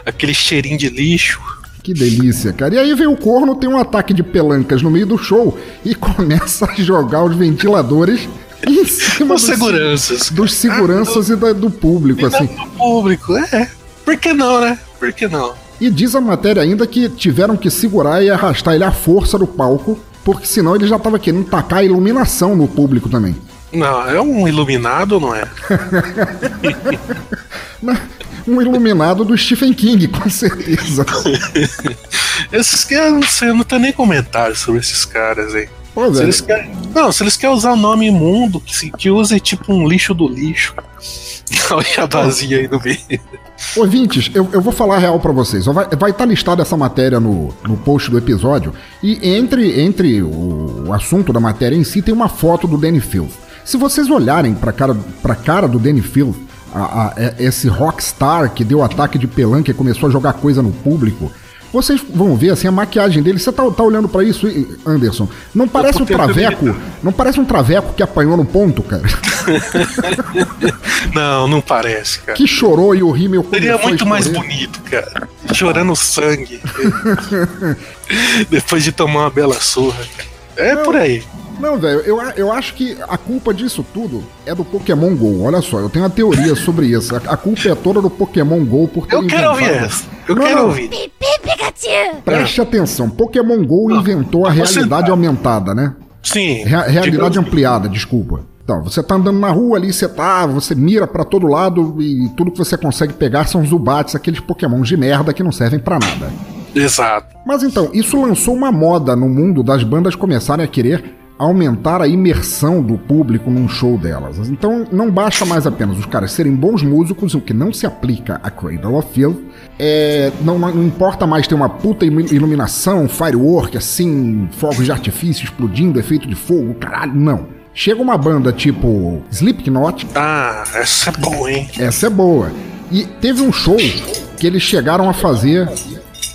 N: aquele cheirinho de lixo.
D: Que delícia, cara. E aí vem o corno, tem um ataque de pelancas no meio do show e *laughs* começa a jogar os ventiladores em cima
N: dos seguranças.
D: Dos seguranças ah, do, e da, do público, assim. Do
N: público, é. Por que não, né? Por que não?
D: E diz a matéria ainda que tiveram que segurar e arrastar ele à força do palco, porque senão ele já tava querendo tacar iluminação no público também.
N: Não, é um iluminado, não é? *laughs* *laughs*
D: um iluminado do Stephen King, com certeza. *laughs*
N: esses caras, eu não tenho nem comentário sobre esses caras aí. Pô, se eles querem, não, se eles querem usar o nome imundo, que, que use tipo um lixo do lixo. Olha a vazia aí no meio.
D: Ouvintes, eu, eu vou falar a real para vocês. Vai estar tá listada essa matéria no, no post do episódio. E entre, entre o, o assunto da matéria em si tem uma foto do Danny Field. Se vocês olharem pra cara, pra cara do Danny Field, a, a, esse rockstar que deu ataque de pelanca e começou a jogar coisa no público, Vocês vão ver assim a maquiagem dele. Você tá, tá olhando para isso, Anderson? Não parece um traveco? Não parece um traveco que apanhou no ponto, cara? *laughs*
N: não, não parece, cara.
D: Que chorou e o rímel
N: Seria muito mais bonito, cara. Chorando sangue. *laughs* Depois de tomar uma bela surra, cara. É não, por aí.
D: Não, velho, eu, eu acho que a culpa disso tudo é do Pokémon GO. Olha só, eu tenho uma teoria sobre isso. A, a culpa é toda do Pokémon GO por ter
N: Eu quero ouvir essa. Eu não, quero não. ouvir.
D: Preste atenção, Pokémon GO inventou a realidade aumentada, né?
N: Sim.
D: Re realidade ampliada, desculpa. Então, você tá andando na rua ali, você tá, você mira para todo lado e tudo que você consegue pegar são Zubats, aqueles pokémons de merda que não servem para nada.
N: Exato.
D: Mas então, isso lançou uma moda no mundo das bandas começarem a querer aumentar a imersão do público num show delas. Então não basta mais apenas os caras serem bons músicos, o que não se aplica a Cradle of Filth. É, não, não, importa mais ter uma puta iluminação, firework, assim, fogos de artifício explodindo, efeito de fogo, caralho, não. Chega uma banda tipo Slipknot.
N: Ah, essa é boa, hein?
D: Essa é boa. E teve um show que eles chegaram a fazer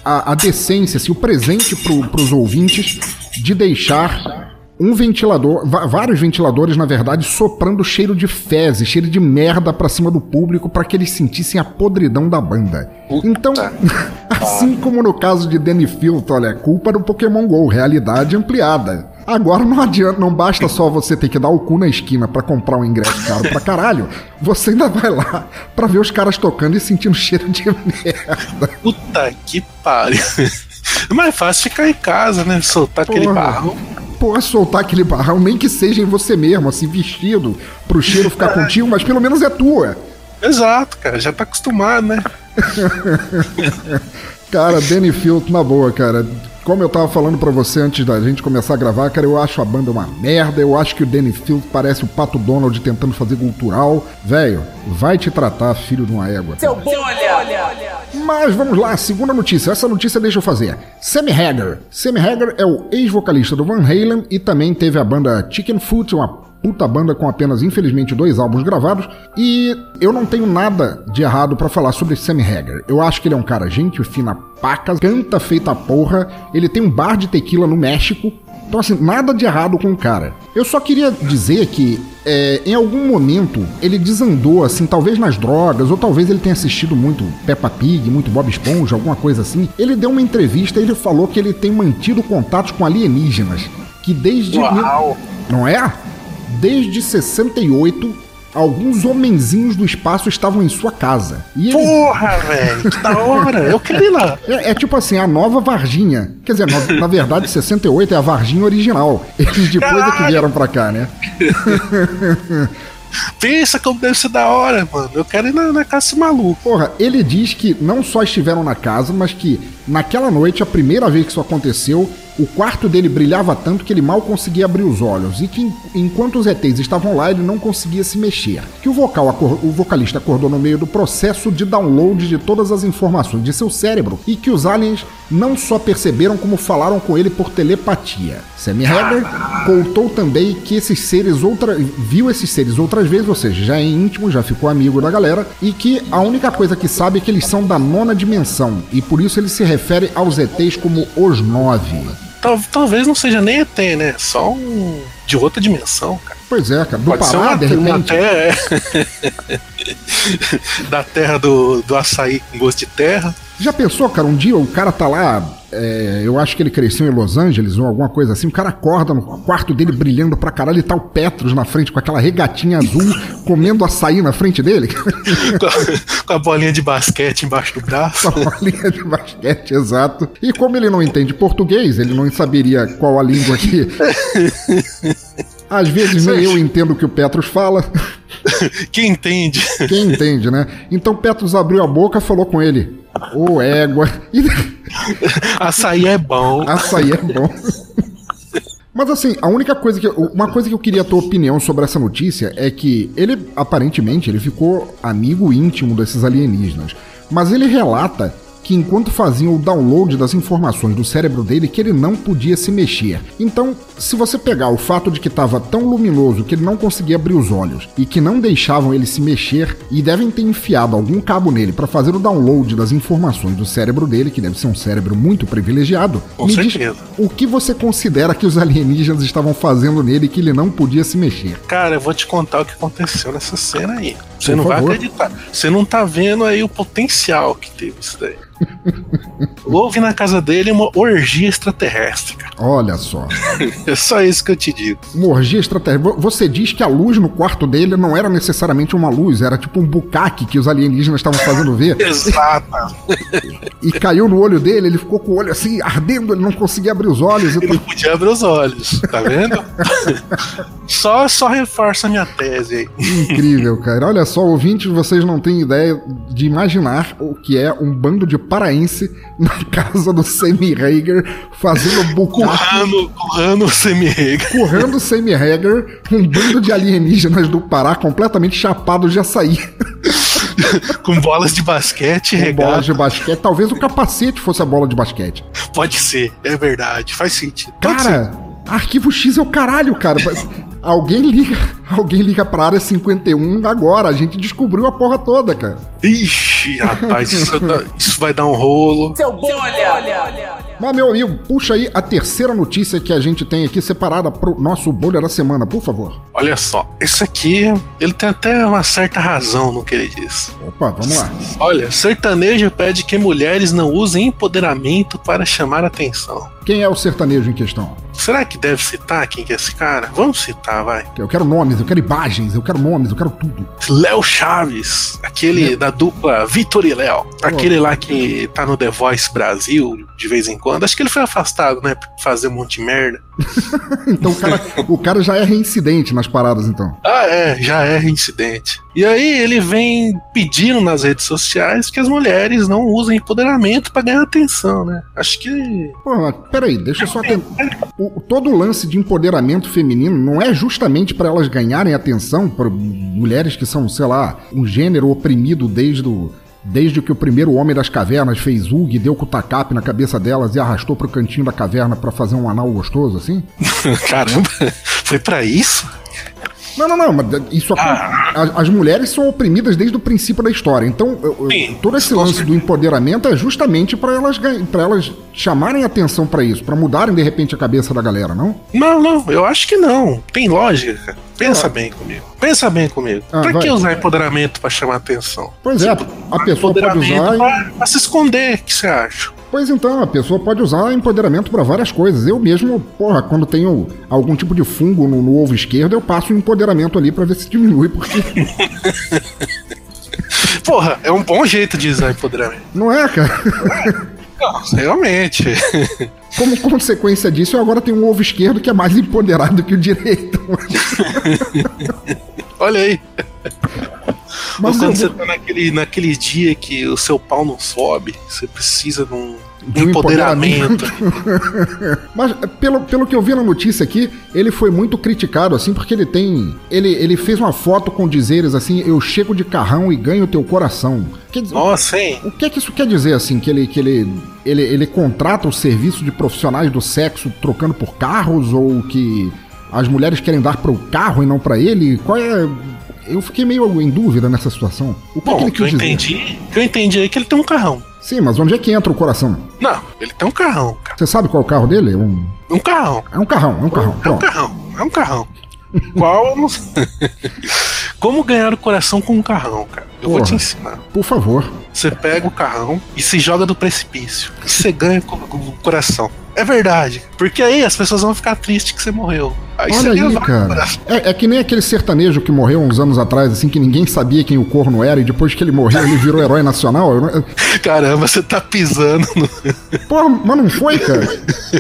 D: a, a decência, assim, o presente pro, pros ouvintes de deixar um ventilador, vários ventiladores, na verdade, soprando cheiro de fezes, cheiro de merda pra cima do público para que eles sentissem a podridão da banda. Puta. Então, *laughs* assim como no caso de Danny Filton, olha, culpa do Pokémon GO, realidade ampliada. Agora não adianta, não basta só você ter que dar o cu na esquina para comprar um ingresso caro pra caralho. Você ainda vai lá pra ver os caras tocando e sentindo cheiro de merda.
N: Puta que pariu. *laughs* É mais fácil ficar em casa, né? Soltar Porra. aquele barrão
D: porra, soltar aquele barrão, nem que seja em você mesmo, assim, vestido, pro cheiro ficar é. contigo, mas pelo menos é tua.
N: Exato, cara, já tá acostumado, né? *laughs*
D: cara, Danny Filth, na boa, cara. Como eu tava falando para você antes da gente começar a gravar, cara, eu acho a banda uma merda. Eu acho que o Danny Field parece o Pato Donald tentando fazer cultural. Velho, vai te tratar, filho de uma égua.
J: Seu bolha!
D: Mas vamos lá, segunda notícia. Essa notícia deixa eu fazer. Sammy Hagar. Sammy Hagar é o ex-vocalista do Van Halen e também teve a banda Chicken Foot, uma puta banda com apenas, infelizmente, dois álbuns gravados. E eu não tenho nada de errado para falar sobre Sammy Hagar. Eu acho que ele é um cara gente fina paca, canta feita porra. Ele tem um bar de tequila no México. Então, assim, nada de errado com o cara. Eu só queria dizer que, é, em algum momento, ele desandou, assim, talvez nas drogas, ou talvez ele tenha assistido muito Peppa Pig, muito Bob Esponja, alguma coisa assim. Ele deu uma entrevista e ele falou que ele tem mantido contatos com alienígenas. Que desde.
N: Uau.
D: Não é? Desde 68, alguns homenzinhos do espaço estavam em sua casa.
N: E ele... Porra, velho, que da hora! Eu queria ir lá.
D: É, é, tipo assim, a nova Varginha. Quer dizer, na, na, verdade, 68 é a Varginha original. Eles depois Caralho. é que vieram pra cá, né? *laughs*
N: Pensa como deve ser da hora, mano. Eu quero ir na, na casa maluco.
D: Porra, ele diz que não só estiveram na casa, mas que naquela noite, a primeira vez que isso aconteceu, o quarto dele brilhava tanto que ele mal conseguia abrir os olhos e que enquanto os ETs estavam lá ele não conseguia se mexer. Que o vocal o vocalista acordou no meio do processo de download de todas as informações de seu cérebro e que os aliens não só perceberam como falaram com ele por telepatia. Sammy Hagar contou também que esses seres outra viu esses seres outras vezes, ou seja, já é íntimo, já ficou amigo da galera e que a única coisa que sabe é que eles são da nona dimensão e por isso ele se refere aos ETs como os nove.
N: Tal, talvez não seja nem ET, né? Só um de outra dimensão, cara.
D: Pois é, cara. Do Pode Pará, uma, de repente.
N: Terra, *laughs* da terra do, do açaí com gosto de terra.
D: Já pensou, cara, um dia o cara tá lá, é, eu acho que ele cresceu em Los Angeles ou alguma coisa assim, o cara acorda no quarto dele brilhando pra caralho e tá o Petros na frente com aquela regatinha azul *laughs* comendo açaí na frente dele. *laughs*
N: com, a, com a bolinha de basquete embaixo do braço.
D: Com a bolinha de basquete, exato. E como ele não entende português, ele não saberia qual a língua que. Às vezes nem eu entendo o que o Petros fala. *laughs*
N: Quem entende?
D: Quem entende, né? Então Petros abriu a boca e falou com ele: Ô oh, égua. *laughs*
N: Açaí é bom.
D: Açaí é bom. Mas assim, a única coisa que. Uma coisa que eu queria a tua opinião sobre essa notícia é que ele, aparentemente, ele ficou amigo íntimo desses alienígenas. Mas ele relata que enquanto faziam o download das informações do cérebro dele, que ele não podia se mexer. Então, se você pegar o fato de que estava tão luminoso que ele não conseguia abrir os olhos e que não deixavam ele se mexer e devem ter enfiado algum cabo nele para fazer o download das informações do cérebro dele, que deve ser um cérebro muito privilegiado,
N: Com
D: me
N: certeza.
D: diz o que você considera que os alienígenas estavam fazendo nele que ele não podia se mexer.
N: Cara, eu vou te contar o que aconteceu nessa cena aí. Você
D: Por
N: não
D: favor.
N: vai acreditar. Você não tá vendo aí o potencial que teve isso daí. *laughs* Houve na casa dele uma orgia extraterrestre, cara.
D: Olha só. *laughs*
N: É só isso que eu te digo.
D: Uma orgia extraterrestre. Vo- Você diz que a luz no quarto dele não era necessariamente uma luz, era tipo um bucaque que os alienígenas estavam fazendo ver. *laughs*
N: Exato.
D: e caiu no olho dele, ele ficou com o olho assim, ardendo, ele não conseguia abrir os olhos.
N: Ele não podia abrir os olhos, tá vendo? só, só reforça a minha tese aí.
D: Incrível, cara. Olha só, ouvintes, vocês não têm ideia de imaginar o que é um bando de paraense na casa do Sammy Hager fazendo *laughs* bucaque.
N: Currando, currando o semi-rega.
D: Currando o Sammy Hager, um bando de alienígenas do Pará completamente chapados de açaí. *laughs*
N: Com bolas de basquete,
D: Com
N: regata.
D: bolas de basquete. Talvez o capacete fosse a bola de basquete.
N: Pode ser, é verdade, faz sentido. Pode
D: Cara, arquivo X é o caralho, cara. Alguém liga, *laughs* alguém liga pra área 51 agora. A gente descobriu a porra toda, cara.
N: Ixi, rapaz, isso, dá- isso vai dar um rolo.
J: Seu bolha!
D: Mas, meu amigo, puxa aí a terceira notícia que a gente tem aqui separada pro nosso bolha da semana, por favor.
N: Olha só, esse aqui, ele tem até uma certa razão no que ele diz.
D: Opa, vamos lá.
N: Olha, sertanejo pede que mulheres não usem empoderamento para chamar atenção.
D: Quem é o sertanejo em questão?
N: Será que deve citar quem que é esse cara? Vamos citar, vai.
D: Eu quero nomes, eu quero imagens, eu quero nomes, eu quero tudo.
N: Léo Chaves, aquele da dupla Vitor e Léo. Aquele lá que tá no The Voice Brasil de vez em quando. Acho que ele foi afastado, né? Por fazer um monte de merda. *laughs*
D: Então o cara, o cara já é reincidente nas paradas, então.
N: Ah, é, já é reincidente. E aí ele vem pedindo nas redes sociais que as mulheres não usem empoderamento pra ganhar atenção, né? Acho que.
D: Pô, mas peraí, deixa eu só tentar. O, todo o lance de empoderamento feminino não é justamente pra elas ganharem atenção por mulheres que são, sei lá, um gênero oprimido desde o. Desde que o primeiro homem das cavernas fez Ug, deu com o tacape na cabeça delas e arrastou pro cantinho da caverna pra fazer um anal gostoso, assim? *laughs*
N: Caramba, foi pra isso?
D: Não, não, não, mas isso as, as mulheres são oprimidas desde o princípio da história. Então, eu- eu- todo esse lance do empoderamento é justamente pra elas para elas chamarem atenção pra isso, pra mudarem de repente a cabeça da galera, não?
N: Não, não, eu acho que não. Tem lógica. Pensa bem comigo. Pensa bem comigo.
D: Ah,
N: pra
D: vai.
N: que usar empoderamento pra chamar atenção?
D: Pois é, a pessoa pode
N: Empoderamento
D: usar.
N: pra, pra se esconder, o que você acha?
D: Pois então, a pessoa pode usar empoderamento pra várias coisas. Eu mesmo, porra, quando tenho algum tipo de fungo no, no ovo esquerdo, eu passo um empoderamento ali pra ver se diminui, porque *laughs*
N: Porra, é um bom jeito de usar empoderamento.
D: não é, cara?
N: Não, realmente. *laughs*
D: Como consequência disso, eu agora tenho um ovo esquerdo que é mais empoderado que o direito. *laughs*
N: Olha aí.
D: Mas
N: quando você tá naquele, naquele dia que o seu pau não sobe, você precisa de um,
D: De um
N: empoderamento. *laughs*
D: Mas pelo, pelo que eu vi na notícia aqui, ele foi muito criticado, assim, porque ele tem. Ele, ele fez uma foto com dizeres assim: Eu chego de carrão e ganho teu coração. Quer dizer,
N: Nossa, hein?
D: o que é que isso quer dizer, assim? Que ele, que ele, ele, ele contrata o serviço de profissionais do sexo trocando por carros? Ou que as mulheres querem dar pro carro e não pra ele? Qual é. Eu fiquei meio em dúvida nessa situação. O que é
N: Bom,
D: que ele
N: o que eu
D: quis dizer?
N: entendi, o que eu entendi é que ele tem um carrão.
D: Sim, mas onde é que entra o coração?
N: Não, ele tem um carrão, cara.
D: Você sabe qual é o carro dele? É um,
N: Um carrão.
D: é um carrão, é um carrão.
N: É um carrão. É um carrão. Qual? não sei. *laughs* Como ganhar o coração com um carrão, cara? Eu vou
D: Porra.
N: te ensinar.
D: Por favor.
N: Você pega o carrão e se joga do precipício. E você ganha o coração. É verdade. Porque aí as pessoas vão ficar tristes que você morreu. Aí você
D: Olha aí, cara. É, é que nem aquele sertanejo que morreu uns anos atrás, assim, que ninguém sabia quem o corno era, e depois que ele morreu, ele virou herói nacional. Eu não- *laughs*
N: Caramba, você tá pisando no.
D: Porra, mas não foi, cara.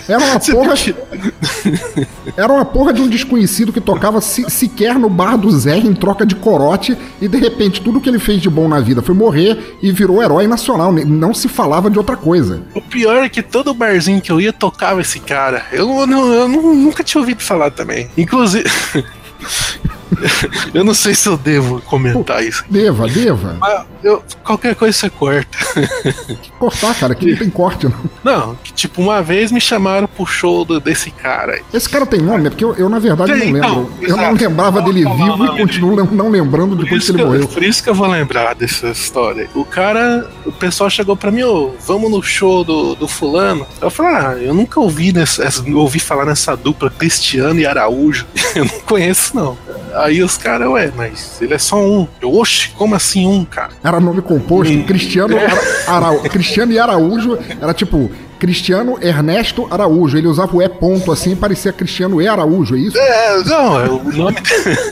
D: Era uma *laughs* porra. *laughs* Era uma porra de um desconhecido que tocava se- sequer no bar do Zé em troca de corote, e de repente tudo que ele fez de bom na vida foi morrer e virou herói nacional. Não se falava de outra coisa.
N: O pior é que todo barzinho que eu ia tocava esse cara. Eu, não, eu nu- nunca tinha ouvido falar também. Inclusive. *laughs* *laughs* eu não sei se eu devo comentar Pô, isso.
D: Deva, deva.
N: Eu, qualquer coisa você corta. *laughs*
D: Cortar, cara, que não tem corte, não.
N: Não, que tipo, uma vez me chamaram pro show do, desse cara.
D: Esse cara tem nome? É porque eu, eu na verdade, tem, não lembro. Então, eu não lembrava dele vivo e continuo não lembrando depois que ele morreu.
N: Por isso que eu vou lembrar dessa história. O cara, o pessoal chegou pra mim, ô, vamos no show do, do fulano. Eu falei, ah, eu nunca ouvi, nessa, ouvi falar nessa dupla Cristiano e Araújo. *laughs* eu não conheço, não. Aí os caras, ué, mas ele é só um. Eu, oxe, como assim um, cara?
D: Era nome composto, hum. Cristiano, é. *laughs* Ara, Cristiano e Araújo, era tipo Cristiano Ernesto Araújo. Ele usava o E ponto assim, parecia Cristiano E Araújo, é isso?
N: É, não, é o nome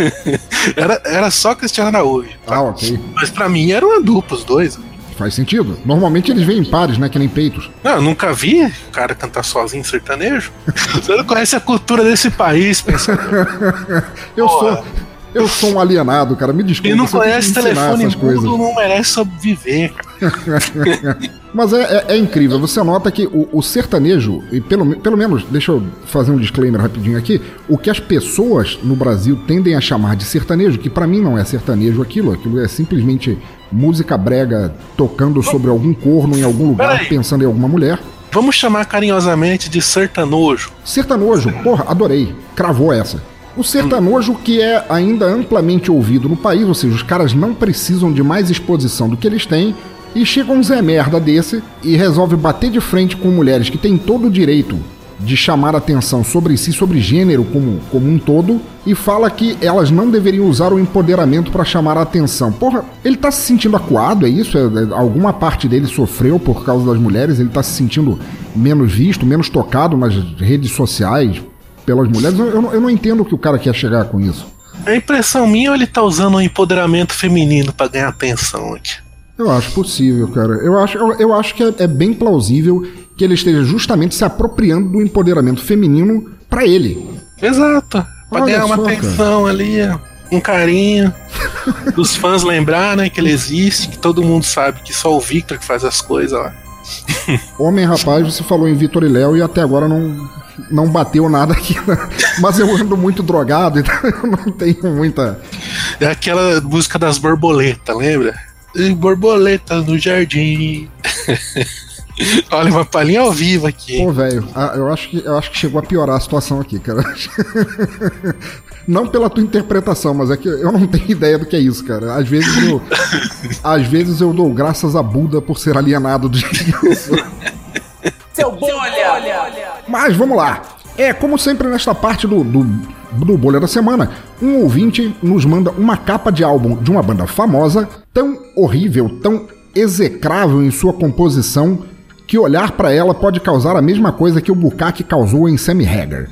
N: *laughs* era, era só Cristiano Araújo.
D: Tá? Ah, ok.
N: Mas pra mim era uma dupla, os dois.
D: Faz sentido. Normalmente eles vêm em pares, né? Que nem peitos.
N: Não, eu nunca vi o cara cantar sozinho sertanejo. Você não conhece a cultura desse país, pensa. *laughs*
D: eu Porra. sou. Eu sou um alienado, cara. Me desculpa.
N: E não conhece telefone coisas. não merece sobreviver, cara. *laughs*
D: Mas é, é, é, incrível. Você nota que o, o, sertanejo, e pelo, pelo menos, deixa eu fazer um disclaimer rapidinho aqui. O que as pessoas no Brasil tendem a chamar de sertanejo, que para mim não é sertanejo aquilo, aquilo é simplesmente música brega tocando sobre algum corno em algum lugar, pensando em alguma mulher.
N: Vamos chamar carinhosamente de sertanojo.
D: Sertanojo, porra, adorei. Cravou essa. O sertanojo que é ainda amplamente ouvido no país, ou seja, os caras não precisam de mais exposição do que eles têm, e chega um Zé Merda desse e resolve bater de frente com mulheres que têm todo o direito de chamar atenção sobre si, sobre gênero como, como um todo, e fala que elas não deveriam usar o empoderamento para chamar a atenção. Porra, ele tá se sentindo acuado, é isso? É, é, alguma parte dele sofreu por causa das mulheres? Ele tá se sentindo menos visto, menos tocado nas redes sociais pelas mulheres? Eu, eu, eu não entendo o que o cara quer chegar com isso.
N: A impressão minha ou ele tá usando o empoderamento feminino para ganhar atenção aqui?
D: Eu acho possível, cara. Eu acho, eu, eu acho que é, é, bem plausível que ele esteja justamente se apropriando do empoderamento feminino para ele.
N: Exato. Pra Olha ganhar uma atenção cara. ali, um carinho. *laughs* dos fãs lembrar, né, que ele existe, que todo mundo sabe que só o Victor que faz as coisas lá. *laughs*
D: Homem, rapaz, você falou em Vitor e Léo e até agora não, não bateu nada aqui. Né? Mas eu ando muito drogado, então *laughs* eu não tenho muita.
N: É aquela música das borboletas, lembra? Borboleta no jardim. *laughs* Olha, uma palhinha ao vivo aqui.
D: Pô, velho, eu, acho que, eu acho que chegou a piorar a situação aqui, cara. *laughs* Não pela tua interpretação, mas é que eu não tenho ideia do que é isso, cara. Às vezes eu, *laughs* às vezes eu dou graças a Buda por ser alienado do jeito Seu bolha! Mas vamos lá. É, como sempre nesta parte do, do, do Bolha da Semana, um ouvinte nos manda uma capa de álbum de uma banda famosa, tão horrível, tão execrável em sua composição, que olhar para ela pode causar a mesma coisa que o Bukaki causou em Sammy Hagar.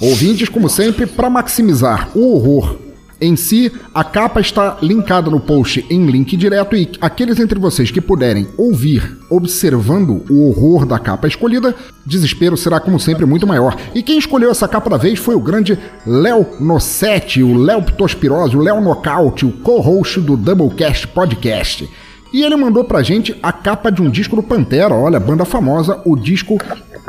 D: Ouvintes, como sempre, para maximizar o horror em si, a capa está linkada no post em link direto e aqueles entre vocês que puderem ouvir observando o horror da capa escolhida, desespero será como sempre muito maior. E quem escolheu essa capa da vez foi o grande Léo Nossetti, o Léo Ptospirose, o Léo Nocaute, o co-host do Doublecast Podcast. E ele mandou pra gente a capa de um disco do Pantera, olha, banda famosa, o disco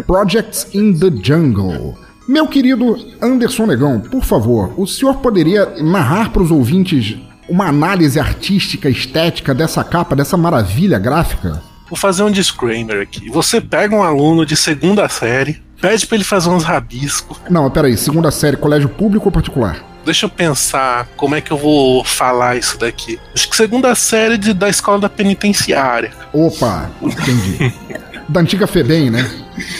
D: Projects in the Jungle. Meu querido Anderson Negão, por favor, o senhor poderia narrar para os ouvintes uma análise artística, estética dessa capa, dessa maravilha gráfica?
N: Vou fazer um disclaimer aqui. Você pega um aluno de segunda série, pede para ele fazer uns rabiscos.
D: Não, peraí, segunda série, colégio público ou particular?
N: Deixa eu pensar como é que eu vou falar isso daqui. Acho que segunda série de, da escola da penitenciária.
D: Opa, entendi. *laughs* da antiga FEBEM, né?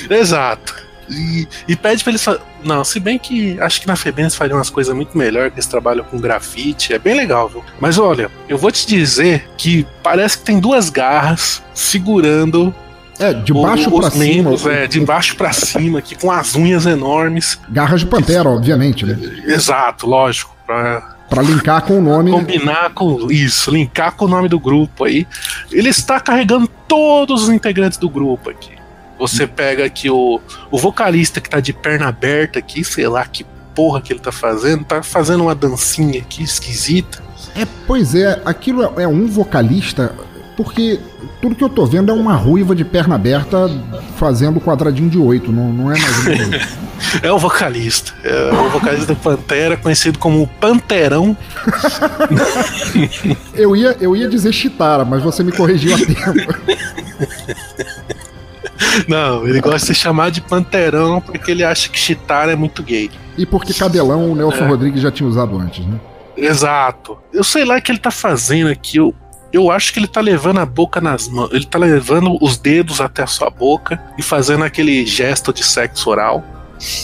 N: Exato. E, e pede pra eles. Não, se bem que acho que na FEBEM eles fariam umas coisas muito melhor, que eles trabalham com grafite, é bem legal, viu? Mas olha, eu vou te dizer que parece que tem duas garras segurando
D: é, de baixo para cima.
N: é, de baixo para cima, aqui com as unhas enormes.
D: Garras de pantera, obviamente, né?
N: Exato, lógico. Pra,
D: Pra linkar com o nome.
N: Combinar com isso, linkar com o nome do grupo aí. Ele está carregando todos os integrantes do grupo aqui. Você pega aqui o, o vocalista que tá de perna aberta aqui, sei lá que porra que ele tá fazendo, tá fazendo uma dancinha aqui esquisita.
D: É, pois é, aquilo é, é um vocalista, porque tudo que eu tô vendo é uma ruiva de perna aberta fazendo quadradinho de oito, não, não é mais *laughs*
N: É o vocalista. É o vocalista do Pantera, conhecido como Panterão.
D: eu, ia, eu ia dizer Chitara, mas você me corrigiu a tempo. *laughs*
N: Não, ele gosta de ser chamado de Panterão porque ele acha que Chitara é muito gay.
D: E porque cabelão o Nelson é. Rodrigues já tinha usado antes, né?
N: Exato. Eu sei lá o que ele tá fazendo aqui. Eu, eu acho que ele tá levando a boca nas mãos. Ele tá levando os dedos até a sua boca e fazendo aquele gesto de sexo oral.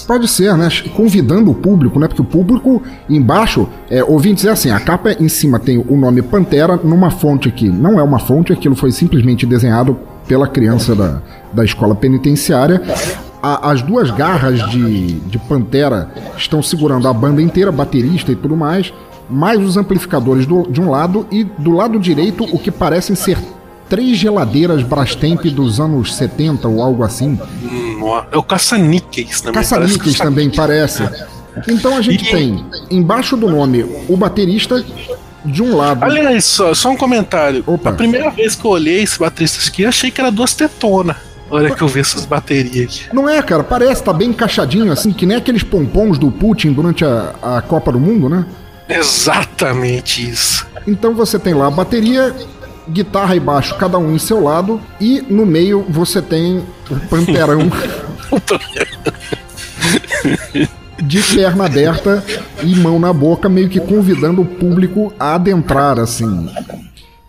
D: Pode ser, né? Convidando o público, né? Porque o público embaixo, é, ouvintes, é assim: a capa em cima tem o nome Pantera numa fonte que não é uma fonte, aquilo foi simplesmente desenhado pela criança da, da escola penitenciária. A, as duas garras de, de Pantera estão segurando a banda inteira, baterista e tudo mais mais os amplificadores do, de um lado e do lado direito o que parecem ser três geladeiras Brastemp dos anos 70 ou algo assim.
N: É o caça-níqueis também.
D: Caça-níqueis também parece. Então a gente tem embaixo do nome o baterista de um lado.
N: Aliás, só, só um comentário. Opa. A primeira vez que eu olhei esse baterista aqui, eu achei que era duas tetonas. Olha que eu vi essas baterias aqui.
D: Não é, cara, parece, tá bem encaixadinho, assim, que nem aqueles pompons do Putin durante a, a Copa do Mundo, né?
N: Exatamente isso.
D: Então você tem lá a bateria, guitarra e baixo, cada um em seu lado, e no meio você tem o panterão. *laughs* *laughs* *laughs* de perna aberta e mão na boca, meio que convidando o público a adentrar, assim.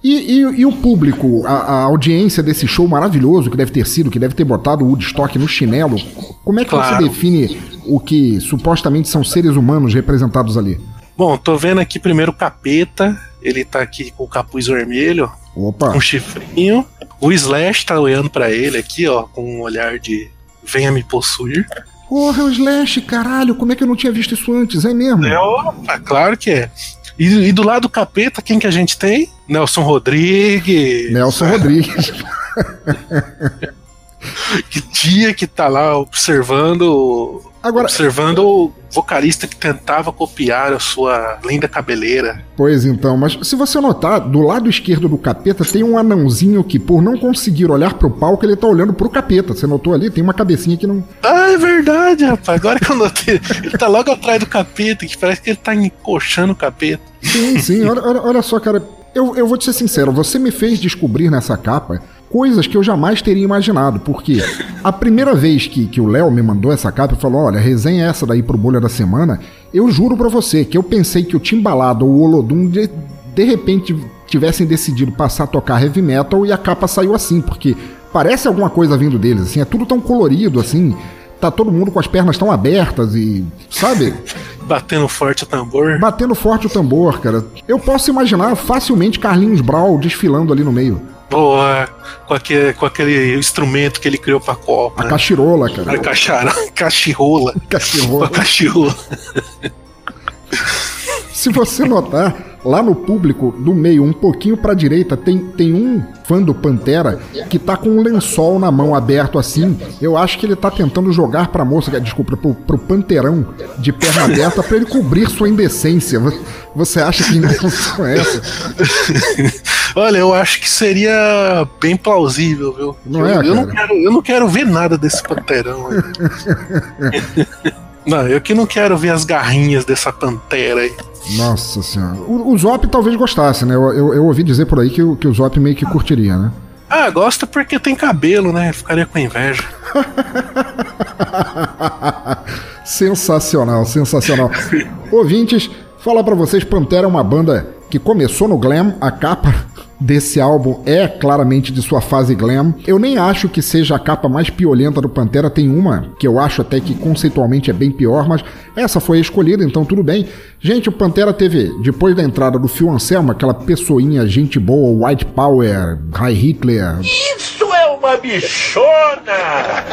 D: E, e, e o público, a, a, audiência desse show maravilhoso que deve ter sido, que deve ter botado o Woodstock no chinelo, como é que claro. você define o que supostamente são seres humanos representados ali?
N: Bom, tô vendo aqui primeiro o capeta. Ele tá aqui com o capuz vermelho.
D: Opa.
N: Um chifrinho. O Slash tá olhando para ele aqui, ó, com um olhar de venha me possuir.
D: Porra, é o Slash, caralho, como é que eu não tinha visto isso antes? É mesmo?
N: É, opa, claro que é. E, e do lado do capeta, quem que a gente tem? Nelson Rodrigues.
D: Nelson Rodrigues. *laughs*
N: que dia que tá lá observando Agora, observando o vocalista que tentava copiar a sua linda cabeleira.
D: Pois então, mas se você notar, do lado esquerdo do capeta tem um anãozinho que, por não conseguir olhar pro palco, ele tá olhando pro capeta. Você notou ali? Tem uma cabecinha que não.
N: Ah, é verdade, rapaz. Agora que eu notei. Ele tá logo atrás do capeta, que parece que ele tá encoxando o capeta.
D: Sim, sim. Olha, olha, olha só, cara. Eu, eu vou te ser sincero, você me fez descobrir nessa capa coisas que eu jamais teria imaginado, porque a primeira vez que, que o Léo me mandou essa capa e falou: olha, resenha essa daí pro Bolha da Semana, eu juro pra você que eu pensei que o Timbalado ou o Olodum de, de repente tivessem decidido passar a tocar heavy metal e a capa saiu assim, porque parece alguma coisa vindo deles, assim, é tudo tão colorido, assim, tá todo mundo com as pernas tão abertas e. sabe? *laughs*
N: Batendo forte o tambor.
D: Batendo forte o tambor, cara. Eu posso imaginar facilmente Carlinhos Brau desfilando ali no meio.
N: Boa, com aquele, com aquele instrumento que ele criou pra Copa.
D: A né? cachirola, cara.
N: A cachara, *laughs* cachirola.
D: Cachirola.
N: A cachirola.
D: Se você notar, lá no público do meio, um pouquinho pra direita, tem, tem um fã do Pantera que tá com um lençol na mão aberto assim. Eu acho que ele tá tentando jogar pra moça, desculpa, pro, pro Panterão de perna aberta pra ele cobrir sua indecência. Você acha que intenção é *laughs* essa?
N: Olha, eu acho que seria bem plausível, viu?
D: Não
N: eu,
D: é,
N: eu não quero, eu não quero ver nada desse Panterão. *laughs* não, eu que não quero ver as garrinhas dessa pantera aí.
D: Nossa senhora. O, o Zop talvez gostasse, né? Eu, eu, eu, ouvi dizer por aí que, que o Zop meio que curtiria, né?
N: Ah, gosta porque tem cabelo, né? Ficaria com inveja. *laughs*
D: sensacional, sensacional. Ouvintes, falar para vocês, Pantera é uma banda que começou no glam, a capa *laughs* desse álbum é claramente de sua fase glam. Eu nem acho que seja a capa mais piolenta do Pantera, tem uma que eu acho até que conceitualmente é bem pior, mas essa foi a escolhida, então tudo bem. Gente, o Pantera teve, depois da entrada do Phil Anselmo, aquela pessoinha, gente boa, White Power, High Hitler.
O: Isso uma bichona!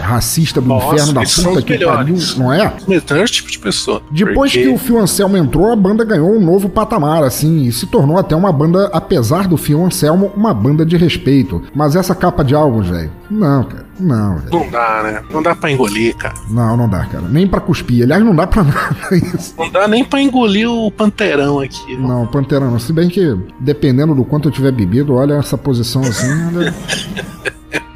D: Racista do Nossa, inferno da puta que pariu, não é?
N: Melhores tipo de pessoa.
D: Depois Porque... que o Phil Anselmo entrou, a banda ganhou um novo patamar, assim, e se tornou até uma banda, apesar do Phil Anselmo, uma banda de respeito. Mas essa capa de álbuns, velho, não, cara, não, velho.
N: Não dá, né? Não dá pra engolir, cara.
D: Não, não dá, cara. Nem pra cuspir. Aliás, não dá pra *laughs* nada isso.
N: Não dá nem pra engolir o Panterão aqui.
D: Não, Panterão não. Se bem que, dependendo do quanto eu tiver bebido, olha essa posição assim, olha... *laughs*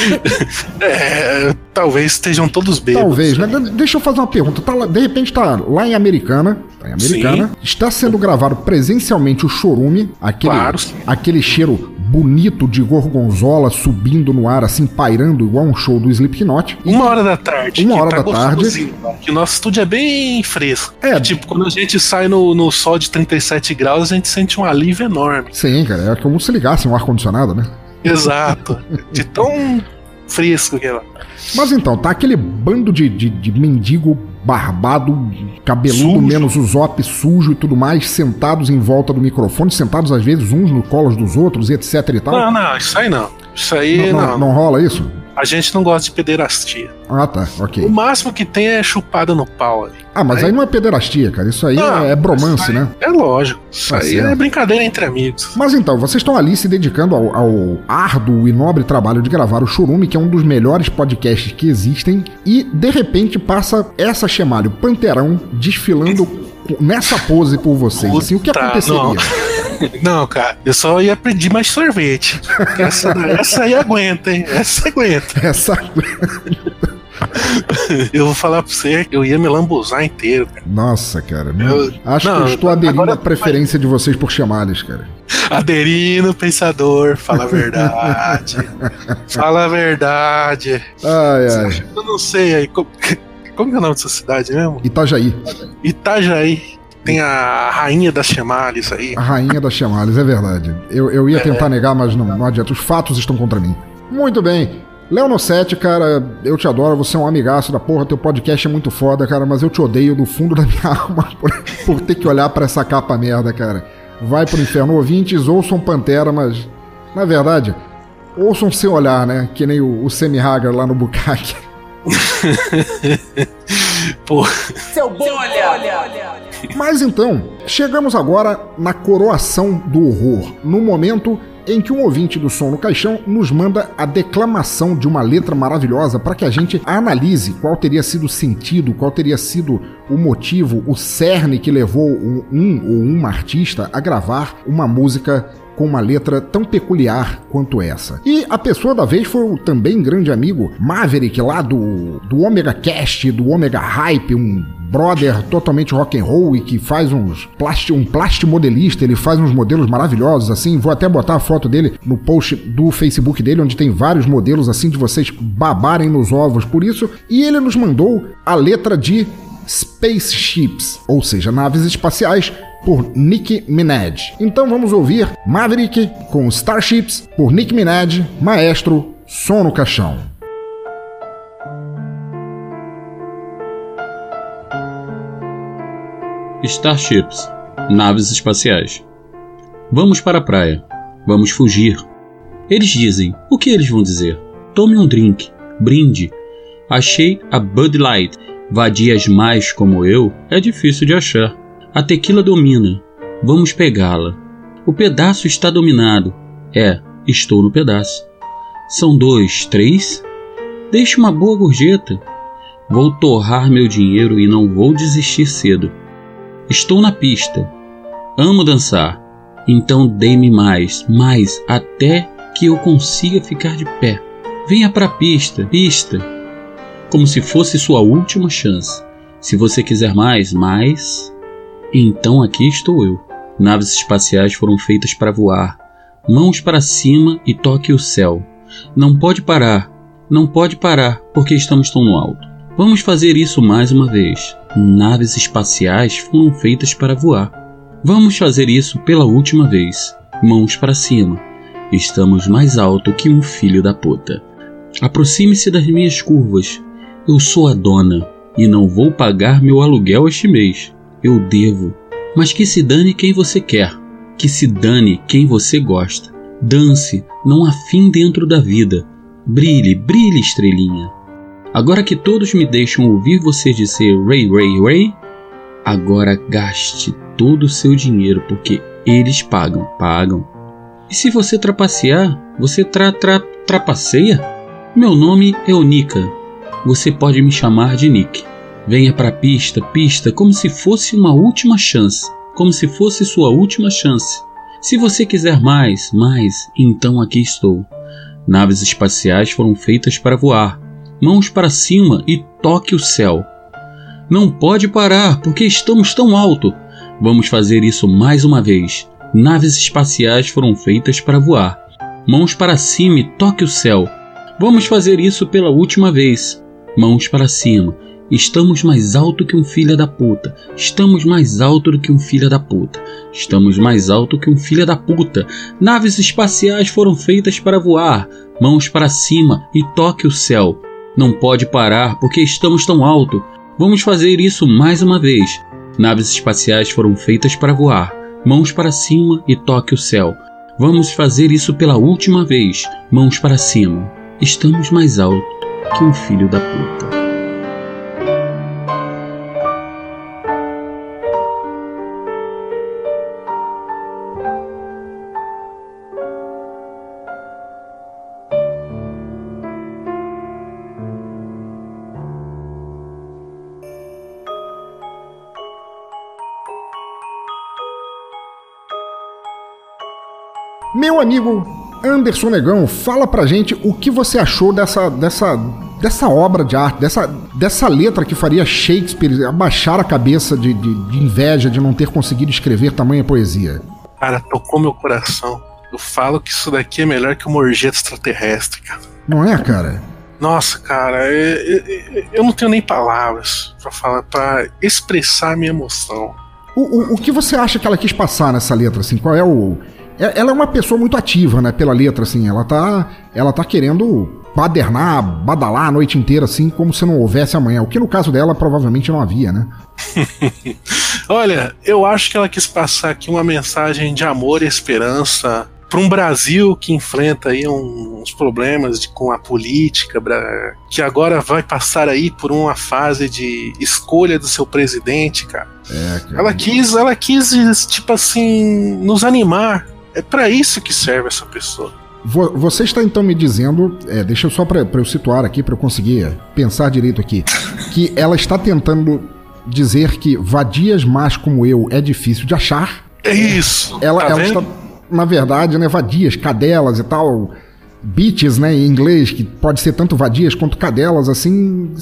D: *laughs*
N: é, talvez estejam todos bêbados.
D: Talvez, né? Deixa eu fazer uma pergunta. Tá lá, de repente tá lá em Americana. Tá em Americana. Sim. Está sendo gravado presencialmente o chorume, aquele, claro. aquele cheiro bonito de gorgonzola subindo no ar, assim, pairando igual um show do Slipknot.
N: Uma hora da tarde.
D: Uma hora tá da tarde.
N: Que o nosso estúdio é bem fresco. É. Tipo, quando a gente sai no, no sol de 37 graus, a gente sente um alívio enorme.
D: Sim, cara. É como se ligasse um ar-condicionado, né?
N: Exato. De tão fresco que é
D: Mas então, tá aquele bando de, de, de mendigo barbado, cabeludo, sujo. menos o zop sujo e tudo mais, sentados em volta do microfone, sentados às vezes uns no colo dos outros, etc e tal.
N: Não, não, isso aí não. Isso aí
D: não. Não, não, não rola isso?
N: A gente não gosta de pederastia.
D: Ah, tá, ok.
N: O máximo que tem é chupada no pau ali.
D: Ah, mas aí, aí não é pederastia, cara. Isso aí não, é, é bromance, né?
N: É lógico. Isso tá aí certo. é brincadeira entre amigos.
D: Mas então, vocês estão ali se dedicando ao, ao árduo e nobre trabalho de gravar o Churume, que é um dos melhores podcasts que existem, e de repente passa essa chemalho Panterão desfilando *laughs* nessa pose por vocês. Assim, o que aconteceria? Não.
N: Não, cara, eu só ia pedir mais sorvete. Essa, essa aí aguenta, hein? Essa aguenta.
D: Essa aguenta.
N: eu vou falar pra você, eu ia me lambuzar inteiro. Cara.
D: Nossa, cara. Eu, acho não, que eu estou aderindo à preferência de vocês por chamadas, cara.
N: Aderindo, pensador, fala a verdade. *laughs* fala a verdade.
D: Ai, ai.
N: Eu não sei aí. *laughs* Como, como é o nome dessa cidade mesmo?
D: Itajaí.
N: Itajaí. Tem a rainha das chamales aí.
D: A rainha das chamales, é verdade. Eu, eu ia é. tentar negar, mas não, não adianta. Os fatos estão contra mim. Muito bem. Léo no 7, cara, eu te adoro, você é um amigaço da porra, teu podcast é muito foda, cara, mas eu te odeio do fundo da minha *laughs* alma por, por ter que olhar para essa capa merda, cara. Vai pro inferno, ouvintes, ouçam Pantera, mas, na verdade, ouçam sem olhar, né? Que nem o, o Semi-Hagar lá no Bukake. *laughs*
N: Pô.
J: Seu bom olhar. olhar.
D: Mas então, chegamos agora na coroação do horror, no momento em que um ouvinte do Som no Caixão nos manda a declamação de uma letra maravilhosa para que a gente analise qual teria sido o sentido, qual teria sido o motivo, o cerne que levou um, um ou uma artista a gravar uma música com uma letra tão peculiar quanto essa. E a pessoa da vez foi o também grande amigo Maverick lá do, do Omega Cast, do Omega Hype, um brother totalmente rock and roll e que faz uns um plastimodelista, ele faz uns modelos maravilhosos assim. Vou até botar a foto dele no post do Facebook dele, onde tem vários modelos assim de vocês babarem nos ovos por isso. E ele nos mandou a letra de Spaceships, ou seja, naves espaciais, por Nicki Minaj. Então vamos ouvir Maverick com Starships por Nicki Minaj, maestro, som no caixão.
P: Starships, naves espaciais. Vamos para a praia. Vamos fugir. Eles dizem: o que eles vão dizer? Tome um drink, brinde. Achei a Bud Light. Vadias mais como eu é difícil de achar. A tequila domina. Vamos pegá-la. O pedaço está dominado. É, estou no pedaço. São dois, três? Deixe uma boa gorjeta. Vou torrar meu dinheiro e não vou desistir cedo. Estou na pista. Amo dançar. Então dê-me mais, mais, até que eu consiga ficar de pé. Venha para a pista, pista. Como se fosse sua última chance. Se você quiser mais, mais, então aqui estou eu. Naves espaciais foram feitas para voar. Mãos para cima e toque o céu. Não pode parar, não pode parar, porque estamos tão no alto. Vamos fazer isso mais uma vez. Naves espaciais foram feitas para voar. Vamos fazer isso pela última vez. Mãos para cima. Estamos mais alto que um filho da puta. Aproxime-se das minhas curvas. Eu sou a dona e não vou pagar meu aluguel este mês. Eu devo. Mas que se dane quem você quer. Que se dane quem você gosta. Dance, não há fim dentro da vida. Brilhe, brilhe, estrelinha. Agora que todos me deixam ouvir você dizer Ray, Ray, Ray, agora gaste todo o seu dinheiro porque eles pagam, pagam. E se você trapacear, você tra, tra, trapaceia? Meu nome é Onika. Você pode me chamar de Nick. Venha para a pista, pista, como se fosse uma última chance, como se fosse sua última chance. Se você quiser mais, mais, então aqui estou. Naves espaciais foram feitas para voar. Mãos para cima e toque o céu. Não pode parar, porque estamos tão alto. Vamos fazer isso mais uma vez. Naves espaciais foram feitas para voar. Mãos para cima e toque o céu. Vamos fazer isso pela última vez. Mãos para cima. Estamos mais alto que um filho da puta. Estamos mais alto do que um filho da puta. Estamos mais alto que um filho da puta. Naves espaciais foram feitas para voar. Mãos para cima e toque o céu. Não pode parar porque estamos tão alto. Vamos fazer isso mais uma vez. Naves espaciais foram feitas para voar. Mãos para cima e toque o céu. Vamos fazer isso pela última vez. Mãos para cima. Estamos mais alto que um filho da puta.
D: Amigo Anderson Negão, fala pra gente o que você achou dessa, dessa, dessa obra de arte, dessa, dessa letra que faria Shakespeare abaixar a cabeça de, de, de inveja de não ter conseguido escrever tamanha poesia.
N: Cara, tocou meu coração. Eu falo que isso daqui é melhor que uma orgia extraterrestre, cara.
D: Não é, cara?
N: Nossa, cara, eu, eu, eu não tenho nem palavras para falar, para expressar a minha emoção.
D: O, o, o que você acha que ela quis passar nessa letra, assim? Qual é o é, ela é uma pessoa muito ativa, né? Pela letra, assim. Ela tá, ela tá querendo badernar, badalar a noite inteira, assim, como se não houvesse amanhã. O que no caso dela provavelmente não havia, né? *laughs*
N: Olha, eu acho que ela quis passar aqui uma mensagem de amor e esperança para um Brasil que enfrenta aí uns problemas de, com a política, que agora vai passar aí por uma fase de escolha do seu presidente, cara. É, cara. Ela quis, ela quis tipo assim nos animar é para isso que serve essa pessoa.
D: Você está então me dizendo, é, deixa eu só para eu situar aqui, para eu conseguir pensar direito aqui, que ela está tentando dizer que vadias más como eu é difícil de achar.
N: É isso.
D: Ela, tá ela está, na verdade, né, vadias, cadelas e tal, bitches, né, em inglês, que pode ser tanto vadias quanto cadelas, assim,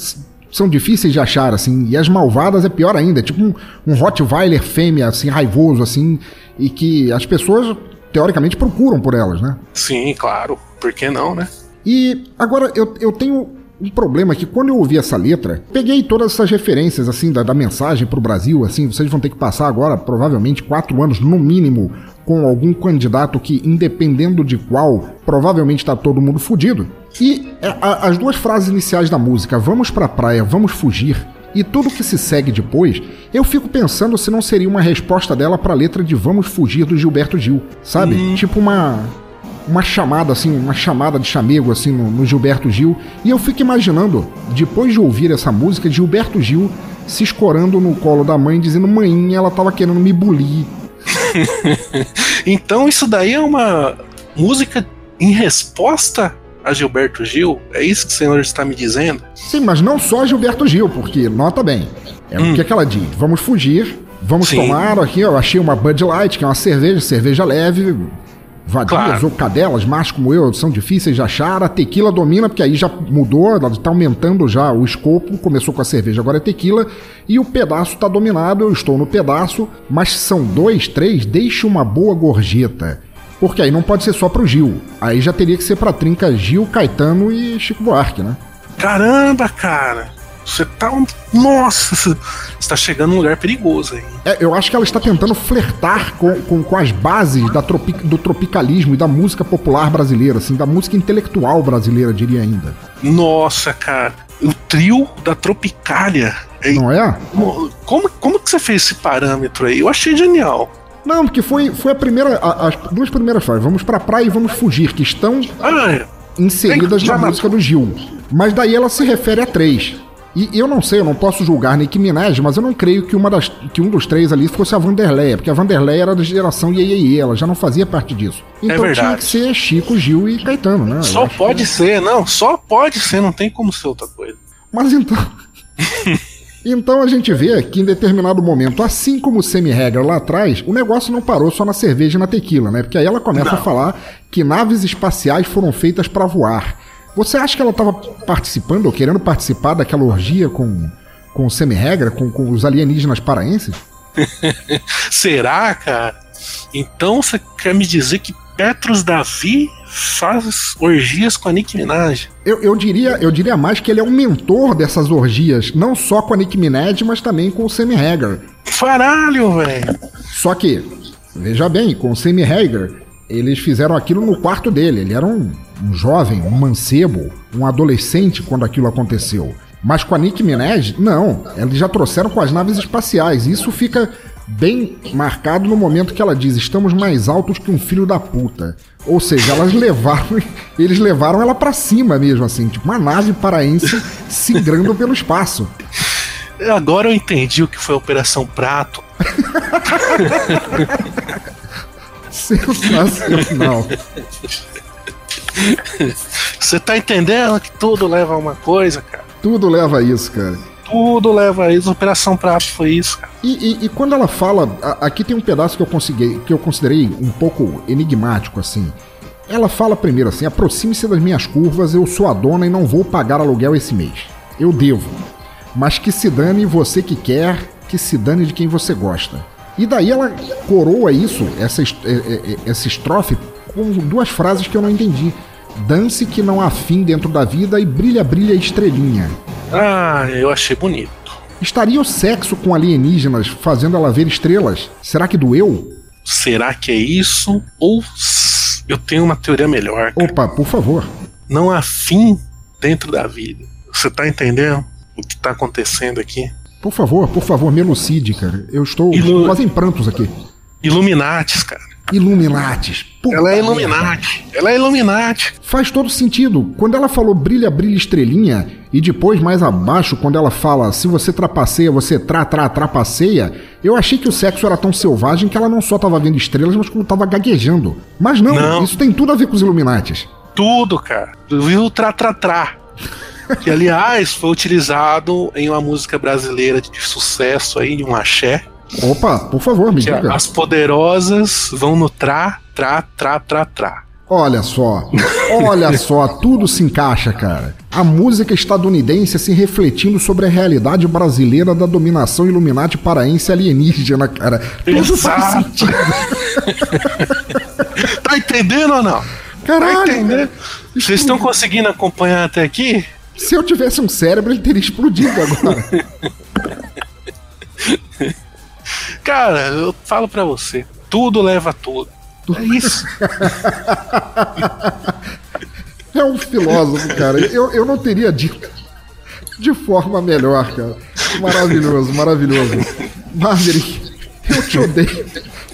D: são difíceis de achar, assim, e as malvadas é pior ainda, é tipo um, um Rottweiler fêmea, assim, raivoso, assim, e que as pessoas teoricamente procuram por elas, né?
N: Sim, claro. Por que não, né?
D: E agora eu, eu tenho um problema que quando eu ouvi essa letra, peguei todas essas referências assim da, da mensagem para o Brasil, assim, vocês vão ter que passar agora provavelmente quatro anos no mínimo com algum candidato que, independendo de qual, provavelmente está todo mundo fudido. E é, a, as duas frases iniciais da música, vamos pra praia, vamos fugir, e tudo que se segue depois, eu fico pensando se não seria uma resposta dela para a letra de Vamos Fugir do Gilberto Gil, sabe? Uhum. Tipo uma uma chamada assim, uma chamada de chamego assim no, no, Gilberto Gil, e eu fico imaginando, depois de ouvir essa música, Gilberto Gil se escorando no colo da mãe dizendo: "Mãe, ela tava querendo me bulir". *laughs*
N: então isso daí é uma música em resposta a Gilberto Gil? É isso que o senhor está me dizendo?
D: Sim, mas não só Gilberto Gil, porque, nota bem, é hum. o que, é que ela diz? Vamos fugir, vamos Sim. tomar aqui, eu achei uma Bud Light, que é uma cerveja, cerveja leve, vadias claro. ou cadelas, machos como eu, são difíceis de achar. A tequila domina, porque aí já mudou, ela está aumentando já o escopo. Começou com a cerveja, agora é tequila. E o pedaço está dominado, eu estou no pedaço, mas são dois, três, deixe uma boa gorjeta. Porque aí não pode ser só pro Gil. Aí já teria que ser pra trinca Gil, Caetano e Chico Buarque, né?
N: Caramba, cara! Você tá um. Nossa! Você tá chegando num lugar perigoso aí.
D: É, eu acho que ela está tentando flertar com, com, com as bases da tropi, do tropicalismo e da música popular brasileira, assim, da música intelectual brasileira, diria ainda.
N: Nossa, cara. O trio da Tropicália.
D: Não é?
N: Como, como que você fez esse parâmetro aí? Eu achei genial.
D: Não, porque foi, foi a primeira. A, as duas primeiras frases, vamos pra praia e vamos fugir, que estão é. inseridas na música do Gil. Mas daí ela se refere a três. E eu não sei, eu não posso julgar Nicki Minaj, mas eu não creio que, uma das, que um dos três ali fosse a Vanderleia, porque a Vanderleia era da geração Iê, ela já não fazia parte disso. Então é tinha que ser Chico, Gil e Caetano, né?
N: Só pode que... ser, não, só pode ser, não tem como ser outra coisa.
D: Mas então. *laughs* Então a gente vê que em determinado momento, assim como o semi-regra lá atrás, o negócio não parou só na cerveja e na tequila, né? Porque aí ela começa não. a falar que naves espaciais foram feitas para voar. Você acha que ela estava participando ou querendo participar daquela orgia com, com o semi-regra, com, com os alienígenas paraenses? *laughs*
N: Será, cara? Então você quer me dizer que Petrus Davi faz orgias com a Nick Minaj?
D: Eu, eu, diria, eu diria mais que ele é um mentor dessas orgias, não só com a Nick Minaj, mas também com o Sammy Hagar.
N: Faralho, velho!
D: Só que, veja bem, com o Sammy Hagar, eles fizeram aquilo no quarto dele. Ele era um, um jovem, um mancebo, um adolescente quando aquilo aconteceu. Mas com a Nick Minaj, não. Eles já trouxeram com as naves espaciais. Isso fica bem marcado no momento que ela diz: estamos mais altos que um filho da puta. Ou seja, elas levaram, *laughs* eles levaram ela para cima mesmo, assim, tipo uma nave paraense singrando pelo espaço.
N: Agora eu entendi o que foi a Operação Prato. *laughs*
D: Sensacional.
N: Você tá entendendo que tudo leva a uma coisa, cara?
D: Tudo leva a isso, cara
N: tudo leva a isso. Operação Prato foi isso,
D: e, e, e, quando ela fala, aqui tem um pedaço que eu consegui, que eu considerei um pouco enigmático, assim. Ela fala primeiro assim: aproxime-se das minhas curvas, eu sou a dona e não vou pagar aluguel esse mês. Eu devo. Mas que se dane você que quer, que se dane de quem você gosta. E daí ela coroa isso, essa, essa estrofe, com duas frases que eu não entendi. Dance que não há fim dentro da vida e brilha, brilha estrelinha.
N: Ah, eu achei bonito.
D: Estaria o sexo com alienígenas fazendo ela ver estrelas? Será que doeu?
N: Será que é isso? Ou eu tenho uma teoria melhor?
D: Cara. Opa, por favor.
N: Não há fim dentro da vida. Você tá entendendo o que tá acontecendo aqui?
D: Por favor, por favor, me elucide, cara. Eu estou Ilu... quase em prantos aqui.
N: Illuminates, cara.
D: Illuminates.
N: Puta ela é Illuminati. Ela é Illuminati.
D: Faz todo sentido. Quando ela falou brilha, brilha, estrelinha, e depois mais abaixo, quando ela fala se você trapaceia, você tra, tra, trapaceia, eu achei que o sexo era tão selvagem que ela não só tava vendo estrelas, mas como tava gaguejando. Mas não, não. isso tem tudo a ver com os Illuminatis.
N: Tudo, cara. Viu o tra, tra, tra. que aliás foi utilizado em uma música brasileira de sucesso aí, um axé,
D: Opa, por favor, me diga.
N: As poderosas vão no tra, tra, tra, tra, tra.
D: Olha só, olha *laughs* só, tudo se encaixa, cara. A música estadunidense se refletindo sobre a realidade brasileira da dominação Illuminati paraense alienígena, cara. Tudo faz sentido. *laughs*
N: tá entendendo ou não?
D: Caralho. Tá entendendo?
N: Vocês estão conseguindo acompanhar até aqui?
D: Se eu tivesse um cérebro, ele teria explodido agora. *laughs*
N: Cara, eu falo para você, tudo leva a tudo. É isso.
D: é um filósofo, cara. Eu, eu não teria dito de forma melhor, cara. Maravilhoso, maravilhoso. Maverick, eu te odeio.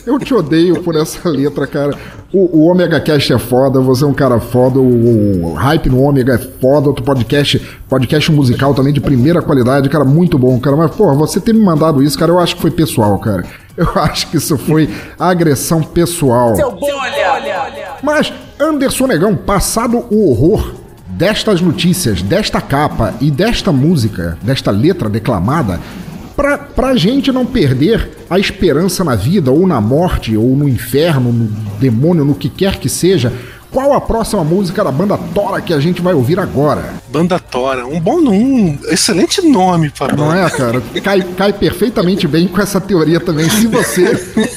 D: Eu te odeio por essa letra, cara. O, o Omega Cast é foda, você é um cara foda, o, o Hype no Omega é foda, outro podcast, podcast musical também de primeira qualidade, cara, muito bom, cara. Mas, porra, você ter me mandado isso, cara, eu acho que foi pessoal, cara. Eu *laughs* acho que isso foi agressão pessoal. Seu bolha! Mas, Anderson Negão, passado o horror destas notícias, desta capa e desta música, desta letra declamada, pra, pra gente não perder a esperança na vida, ou na morte, ou no inferno, no demônio, no que quer que seja, qual a próxima música da banda Tora que a gente vai ouvir agora?
N: Banda Tora, um bom um excelente nome para
D: Não é, cara? Cai, cai perfeitamente bem com essa teoria também. Se você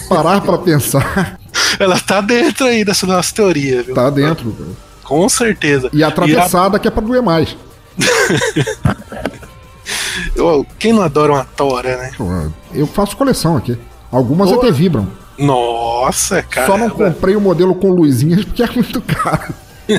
D: parar para pensar.
N: Ela tá dentro aí dessa nossa teoria, viu?
D: Tá dentro, cara.
N: Com certeza.
D: E atravessada e a... que é pra doer mais. *laughs*
N: Eu, quem não adora uma tora, né?
D: Eu faço coleção aqui. Algumas até vibram.
N: Nossa, cara.
D: Só não comprei o modelo com luzinhas porque é muito caro. *laughs*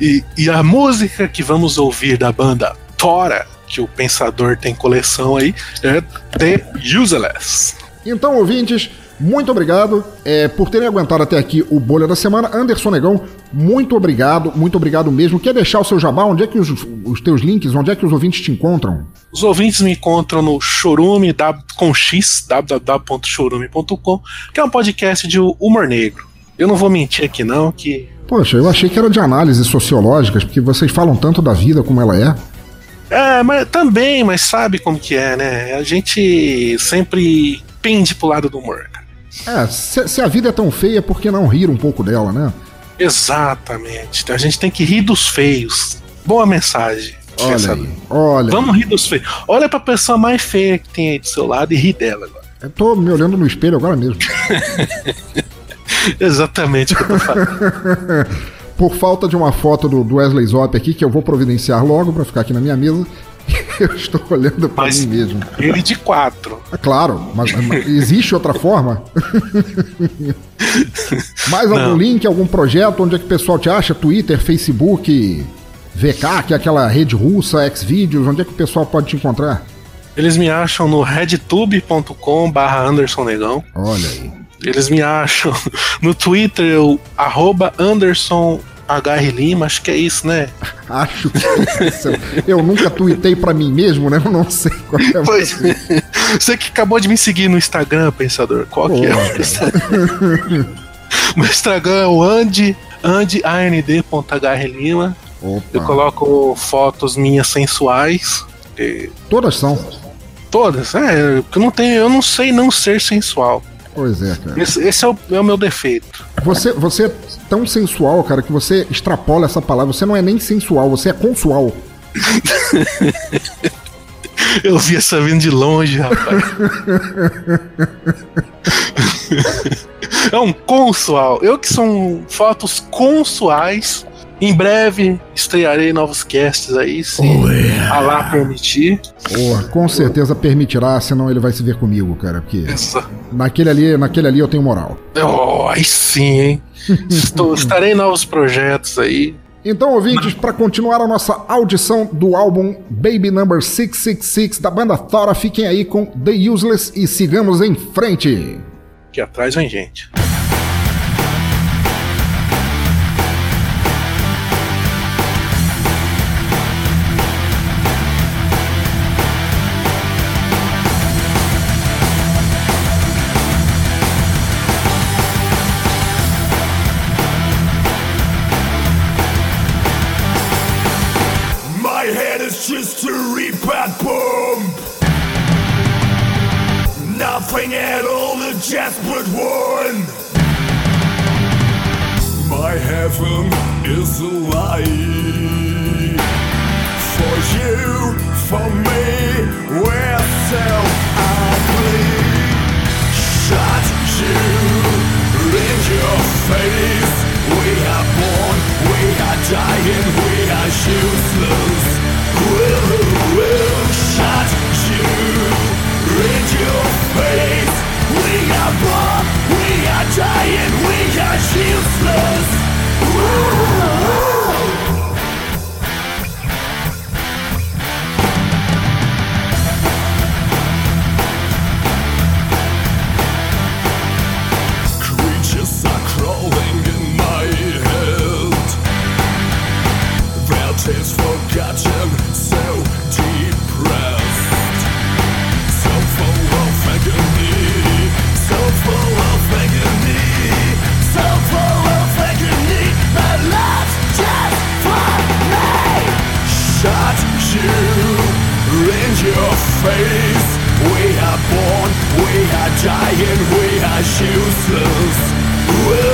N: e, e a música que vamos ouvir da banda Tora, que o Pensador tem coleção aí, é The Useless.
D: Então, ouvintes, muito obrigado é, por terem aguentado até aqui o Bolha da Semana. Anderson Negão, muito obrigado, muito obrigado mesmo. Quer deixar o seu jabá? Onde é que os, os teus links, onde é que os ouvintes te encontram?
N: Os ouvintes me encontram no Chorume, com x, www.chorume.com, que é um podcast de humor negro. Eu não vou mentir aqui não, que...
D: Poxa, eu achei que era de análises sociológicas, porque vocês falam tanto da vida como ela é.
N: É, mas também, mas sabe como que é, né? A gente sempre pende pro lado do humor.
D: É, se, se a vida é tão feia, por que não rir um pouco dela, né?
N: Exatamente. A gente tem que rir dos feios. Boa mensagem.
D: Olha aí, olha.
N: Vamos rir dos feios. Olha pra pessoa mais feia que tem aí do seu lado e ri dela agora.
D: Eu tô me olhando no espelho agora mesmo. *laughs*
N: Exatamente o que eu tô falando. *laughs*
D: Por falta de uma foto do, Wesley Zop aqui, que eu vou providenciar logo para ficar aqui na minha mesa, *laughs* eu estou olhando para mim mesmo.
N: Ele de quatro.
D: É claro, mas, mas existe outra forma? *laughs* Mais algum Não. link, algum projeto? Onde é que o pessoal te acha? Twitter, Facebook, VK, que é aquela rede russa, Xvideos, onde é que o pessoal pode te encontrar?
N: Eles me acham no redtube.com barra Anderson Negão.
D: Olha aí.
N: Eles me acham *laughs* no Twitter, eu, arroba Anderson HR Lima, acho que é isso, né? *laughs*
D: acho que é isso. Eu nunca tuitei para mim mesmo, né? Eu não sei qual é.
N: Pois, *laughs* você que acabou de me seguir no Instagram, pensador, qual Pô, que é o Instagram? *laughs* Meu Instagram é o Andy, andand.hr Lima. Opa. Eu coloco fotos minhas sensuais.
D: Todas são.
N: Todas, é. Eu não tenho, eu não sei não ser sensual.
D: Pois é, cara.
N: Esse, esse é, o, é, o, meu defeito.
D: Você, você é tão sensual, cara, que você extrapola essa palavra. Você não é nem sensual, você é consual. *laughs*
N: Eu vi essa vindo de longe, rapaz. *laughs* é um consual. Eu que são fotos consuais em breve estrearei novos casts aí, se oh, yeah. Allah permitir.
D: Porra, com certeza permitirá, senão ele vai se ver comigo, cara. Porque naquele ali, naquele ali eu tenho moral.
N: Oh, aí sim, hein? *laughs* Estou, estarei em novos projetos aí.
D: Então, ouvintes, para continuar a nossa audição do álbum Baby Number 666 da banda Thora, fiquem aí com The Useless e sigamos em frente.
N: Que atrás vem gente. Heaven is a lie. For you, for me, we're so ugly. Shut you in your face. We are born, we are dying, we are useless. Will, will, shut you in your face. We are born, we are dying, we are useless. Oh, face. We are born, we are dying, we are useless. Whoa,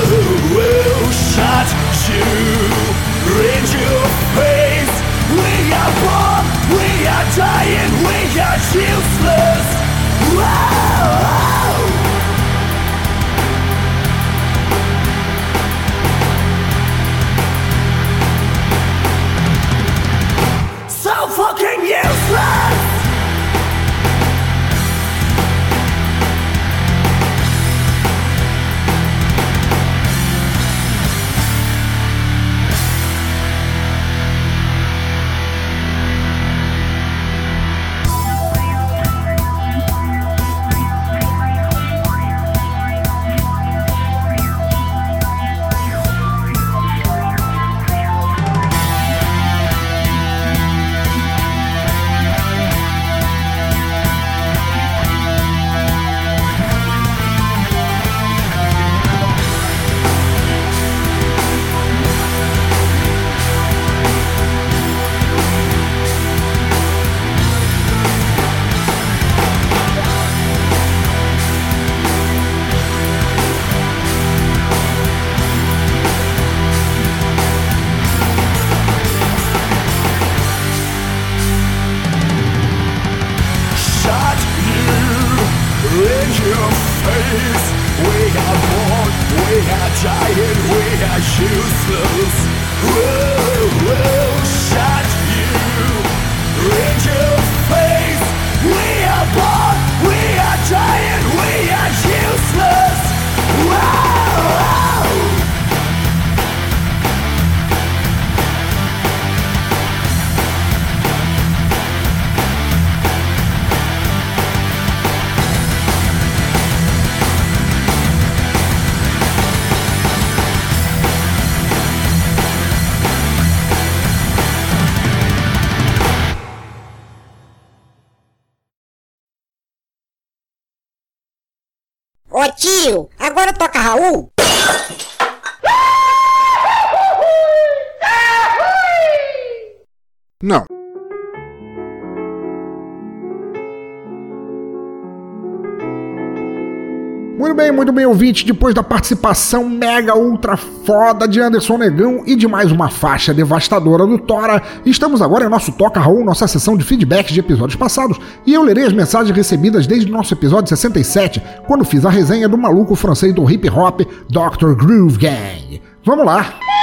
D: Muito bem, ouvinte. Depois da participação mega ultra foda de Anderson Negão e de mais uma faixa devastadora do Tora, estamos agora em nosso Toca Raul, nossa sessão de feedbacks de episódios passados, e eu lerei as mensagens recebidas desde o nosso episódio 67, quando fiz a resenha do maluco francês do hip hop, Dr. Groove Gang. Vamos lá!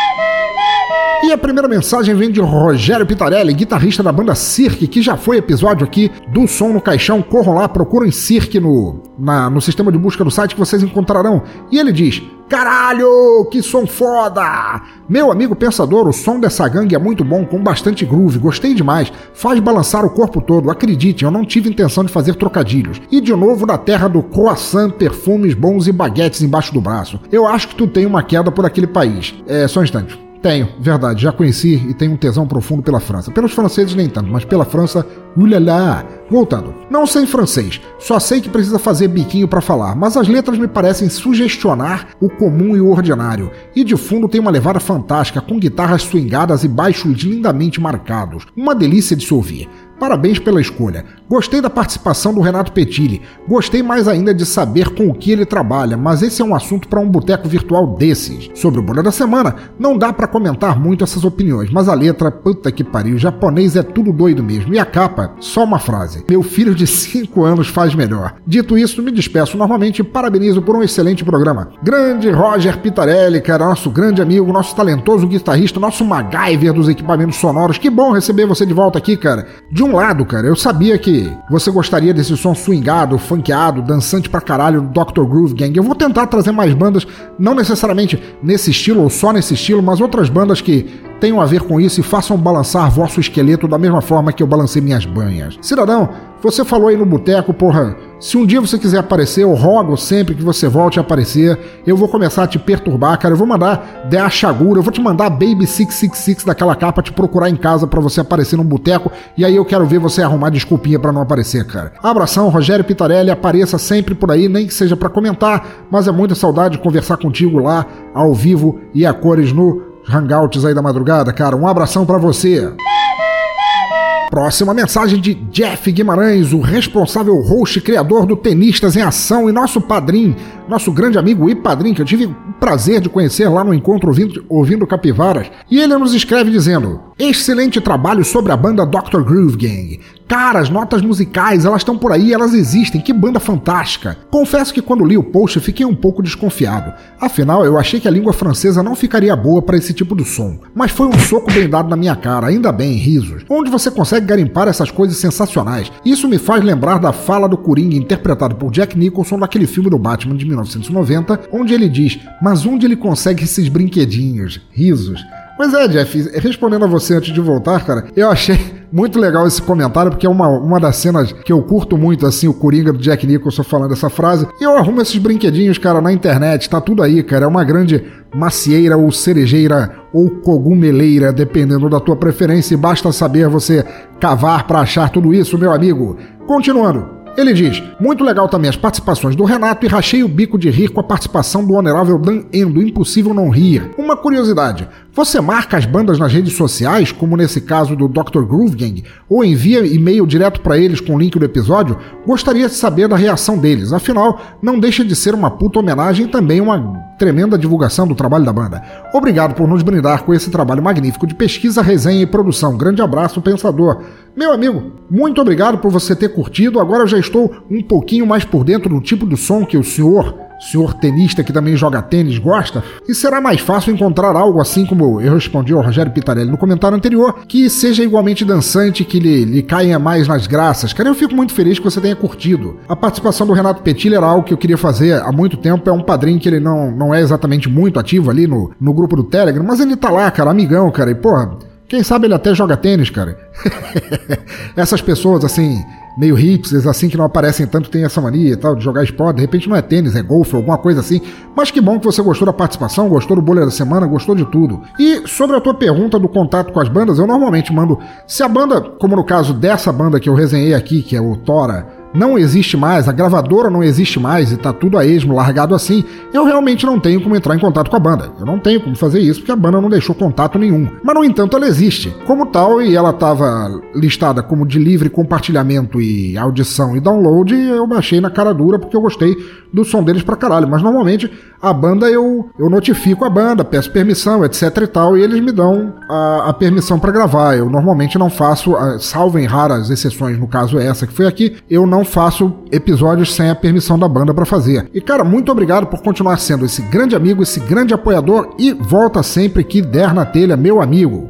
D: E a primeira mensagem vem de Rogério Pitarelli, guitarrista da banda Cirque, que já foi episódio aqui do Som no Caixão. Corram lá, procurem Cirque no, na, no sistema de busca do site que vocês encontrarão. E ele diz: Caralho, que som foda! Meu amigo pensador, o som dessa gangue é muito bom, com bastante groove, gostei demais. Faz balançar o corpo todo, acredite, eu não tive intenção de fazer trocadilhos. E de novo na terra do croissant, perfumes bons e baguetes embaixo do braço. Eu acho que tu tem uma queda por aquele país. É, só um instante. Tenho, verdade. Já conheci e tenho um tesão profundo pela França. Pelos franceses nem tanto, mas pela França, ulala. Voltando. Não sei francês, só sei que precisa fazer biquinho para falar, mas as letras me parecem sugestionar o comum e o ordinário. E de fundo tem uma levada fantástica, com guitarras swingadas e baixos lindamente marcados. Uma delícia de se ouvir. Parabéns pela escolha. Gostei da participação do Renato Petilli. Gostei mais ainda de saber com o que ele trabalha, mas esse é um assunto para um boteco virtual desses. Sobre o Bolha da Semana, não dá para comentar muito essas opiniões, mas a letra, puta que pariu, japonês é tudo doido mesmo. E a capa, só uma frase. Meu filho de 5 anos faz melhor. Dito isso, me despeço novamente e parabenizo por um excelente programa. Grande Roger Pitarelli, cara, nosso grande amigo, nosso talentoso guitarrista, nosso MacGyver dos equipamentos sonoros. Que bom receber você de volta aqui, cara. De um lado, cara, eu sabia que você gostaria desse som swingado, funkeado, dançante pra caralho do Dr. Groove Gang. Eu vou tentar trazer mais bandas, não necessariamente nesse estilo ou só nesse estilo, mas outras bandas que tenham a ver com isso e façam balançar vosso esqueleto da mesma forma que eu balancei minhas banhas. Cidadão, você falou aí no boteco, porra. Se um dia você quiser aparecer, eu rogo sempre que você volte a aparecer. Eu vou começar a te perturbar, cara. Eu vou mandar The Achagura, eu vou te mandar Baby 666 daquela capa te procurar em casa para você aparecer no boteco. E aí eu quero ver você arrumar desculpinha para não aparecer, cara. Abração, Rogério Pitarelli. Apareça sempre por aí, nem que seja para comentar, mas é muita saudade de conversar contigo lá, ao vivo e a cores no Hangouts aí da madrugada, cara. Um abração para você. Próxima mensagem de Jeff Guimarães, o responsável host criador do Tenistas em Ação e nosso padrinho, nosso grande amigo e padrinho, que eu tive o prazer de conhecer lá no encontro ouvindo, ouvindo Capivaras. E ele nos escreve dizendo: Excelente trabalho sobre a banda Dr. Groove Gang. Cara, as notas musicais, elas estão por aí, elas existem, que banda fantástica. Confesso que quando li o post fiquei um pouco desconfiado. Afinal, eu achei que a língua francesa não ficaria boa para esse tipo de som. Mas foi um soco bem dado na minha cara, ainda bem, risos. Onde você consegue garimpar essas coisas sensacionais. Isso me faz lembrar da fala do Coringa interpretado por Jack Nicholson naquele filme do Batman de 1990, onde ele diz: Mas onde ele consegue esses brinquedinhos? Risos. Mas é, Jeff, respondendo a você antes de voltar, cara, eu achei *laughs* muito legal esse comentário, porque é uma, uma das cenas que eu curto muito, assim, o Coringa do Jack Nicholson falando essa frase. E eu arrumo esses brinquedinhos, cara, na internet, tá tudo aí, cara. É uma grande macieira ou cerejeira ou cogumeleira, dependendo da tua preferência, e basta saber você cavar para achar tudo isso, meu amigo. Continuando. Ele diz: Muito legal também as participações do Renato e rachei o bico de rir com a participação do honorável Dan Endo, impossível não rir. Uma curiosidade: você marca as bandas nas redes sociais, como nesse caso do Dr. Groove Gang, ou envia e-mail direto para eles com o link do episódio? Gostaria de saber da reação deles, afinal, não deixa de ser uma puta homenagem e também uma tremenda divulgação do trabalho da banda. Obrigado por nos brindar com esse trabalho magnífico de pesquisa, resenha e produção. Grande abraço, pensador. Meu amigo, muito obrigado por você ter curtido. Agora eu já estou um pouquinho mais por dentro do tipo de som que o senhor, senhor tenista que também joga tênis, gosta. E será mais fácil encontrar algo assim como eu respondi ao Rogério Pitarelli no comentário anterior, que seja igualmente dançante, que lhe, lhe caia mais nas graças. Cara, eu fico muito feliz que você tenha curtido. A participação do Renato Petilli era algo que eu queria fazer há muito tempo. É um padrinho que ele não, não é exatamente muito ativo ali no, no grupo do Telegram, mas ele tá lá, cara, amigão, cara. E, porra, quem sabe ele até joga tênis, cara. *laughs* Essas pessoas, assim, meio hipsters, assim, que não aparecem tanto, tem essa mania e tal, de jogar esporte. De repente não é tênis, é golfe, alguma coisa assim. Mas que bom que você gostou da participação, gostou do bolha da semana, gostou de tudo. E sobre a tua pergunta do contato com as bandas, eu normalmente mando. Se a banda, como no caso dessa banda que eu resenhei aqui, que é o Tora não existe mais, a gravadora não existe mais e tá tudo a esmo, largado assim, eu realmente não tenho como entrar em contato com a banda. Eu não tenho como fazer isso porque a banda não deixou contato nenhum. Mas no entanto ela existe. Como tal, e ela estava listada como de livre compartilhamento e audição e download, eu baixei na cara dura porque eu gostei do som deles pra caralho. Mas normalmente a banda eu, eu notifico a banda, peço permissão, etc e tal, e eles me dão a, a permissão para gravar. Eu normalmente não faço, salvo em raras exceções, no caso essa que foi aqui, eu não faço episódios sem a permissão da banda para fazer. E cara, muito obrigado por continuar sendo esse grande amigo, esse grande apoiador e volta sempre que der na telha, meu amigo.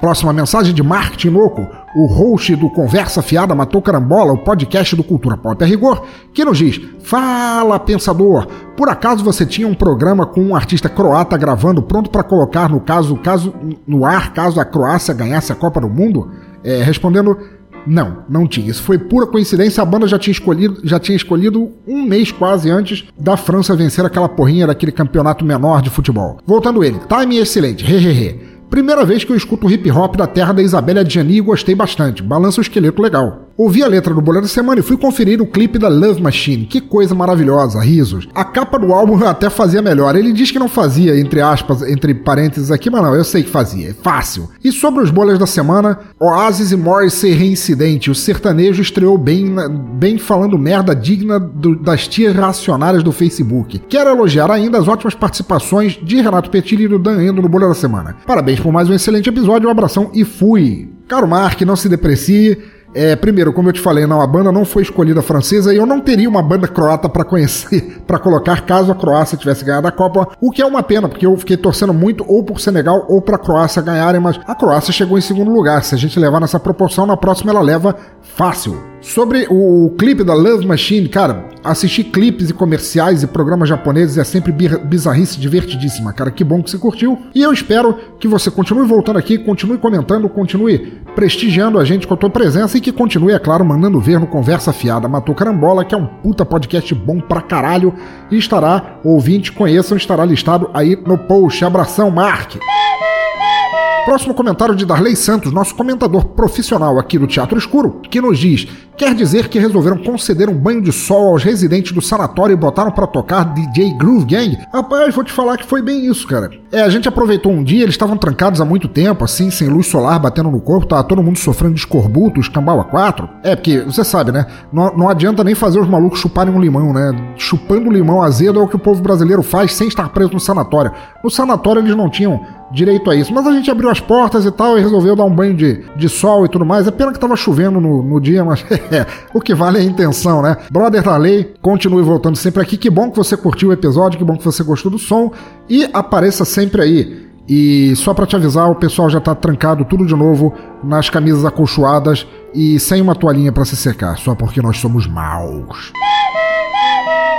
D: Próxima mensagem de Mark Tinoco, o host do Conversa Fiada Matou Carambola, o podcast do Cultura Pop a Rigor, que nos diz: Fala, pensador! Por acaso você tinha um programa com um artista croata gravando pronto para colocar no caso, caso no ar caso a Croácia ganhasse a Copa do Mundo? É, respondendo não, não tinha. Isso foi pura coincidência. A banda já tinha escolhido, já tinha escolhido um mês quase antes da França vencer aquela porrinha daquele campeonato menor de futebol. Voltando ele, time excelente, hehehe. Primeira vez que eu escuto hip hop da terra da Isabelle Adjani e gostei bastante. Balança o esqueleto legal. Ouvi a letra do Bolero da Semana e fui conferir o clipe da Love Machine. Que coisa maravilhosa, risos. A capa do álbum até fazia melhor. Ele diz que não fazia, entre aspas, entre parênteses aqui, mas não, eu sei que fazia. É fácil. E sobre os bolas da semana, Oasis e Morrissey reincidente. O sertanejo estreou bem, bem falando merda digna do, das tias racionárias do Facebook. Quero elogiar ainda as ótimas participações de Renato Petilli e do Dan Endo no Bolha da Semana. Parabéns por mais um excelente episódio, um abração e fui! Caro Mark, não se deprecie. É, primeiro, como eu te falei, não, a banda não foi escolhida francesa e eu não teria uma banda croata para conhecer, *laughs* para colocar caso a Croácia tivesse ganhado a Copa, o que é uma pena, porque eu fiquei torcendo muito ou por Senegal ou para a Croácia ganharem, mas a Croácia chegou em segundo lugar. Se a gente levar nessa proporção, na próxima ela leva fácil. Sobre o clipe da Love Machine, cara, assistir clipes e comerciais e programas japoneses é sempre bizarrice divertidíssima, cara. Que bom que você curtiu. E eu espero que você continue voltando aqui, continue comentando, continue prestigiando a gente com a tua presença e que continue, é claro, mandando ver no Conversa Fiada Matou Carambola, que é um puta podcast bom pra caralho e estará, ouvinte, conheçam, estará listado aí no post. Abração, Mark! Próximo comentário de Darley Santos, nosso comentador profissional aqui do Teatro Escuro, que nos diz: quer dizer que resolveram conceder um banho de sol aos residentes do sanatório e botaram para tocar DJ Groove Gang? Rapaz, vou te falar que foi bem isso, cara. É, a gente aproveitou um dia, eles estavam trancados há muito tempo, assim, sem luz solar batendo no corpo, tava todo mundo sofrendo de escorbuto, escambau a quatro. É, porque, você sabe, né? Não, não adianta nem fazer os malucos chuparem um limão, né? Chupando limão azedo é o que o povo brasileiro faz sem estar preso no sanatório. No sanatório eles não tinham direito a isso. Mas a gente abriu as portas e tal e resolveu dar um banho de, de sol e tudo mais. É pena que tava chovendo no, no dia, mas *laughs* é, o que vale é a intenção, né? Brother da Lei, continue voltando sempre aqui. Que bom que você curtiu o episódio, que bom que você gostou do som e apareça sempre aí. E só para te avisar, o pessoal já tá trancado tudo de novo nas camisas acolchoadas e sem uma toalhinha para se secar, só porque nós somos maus.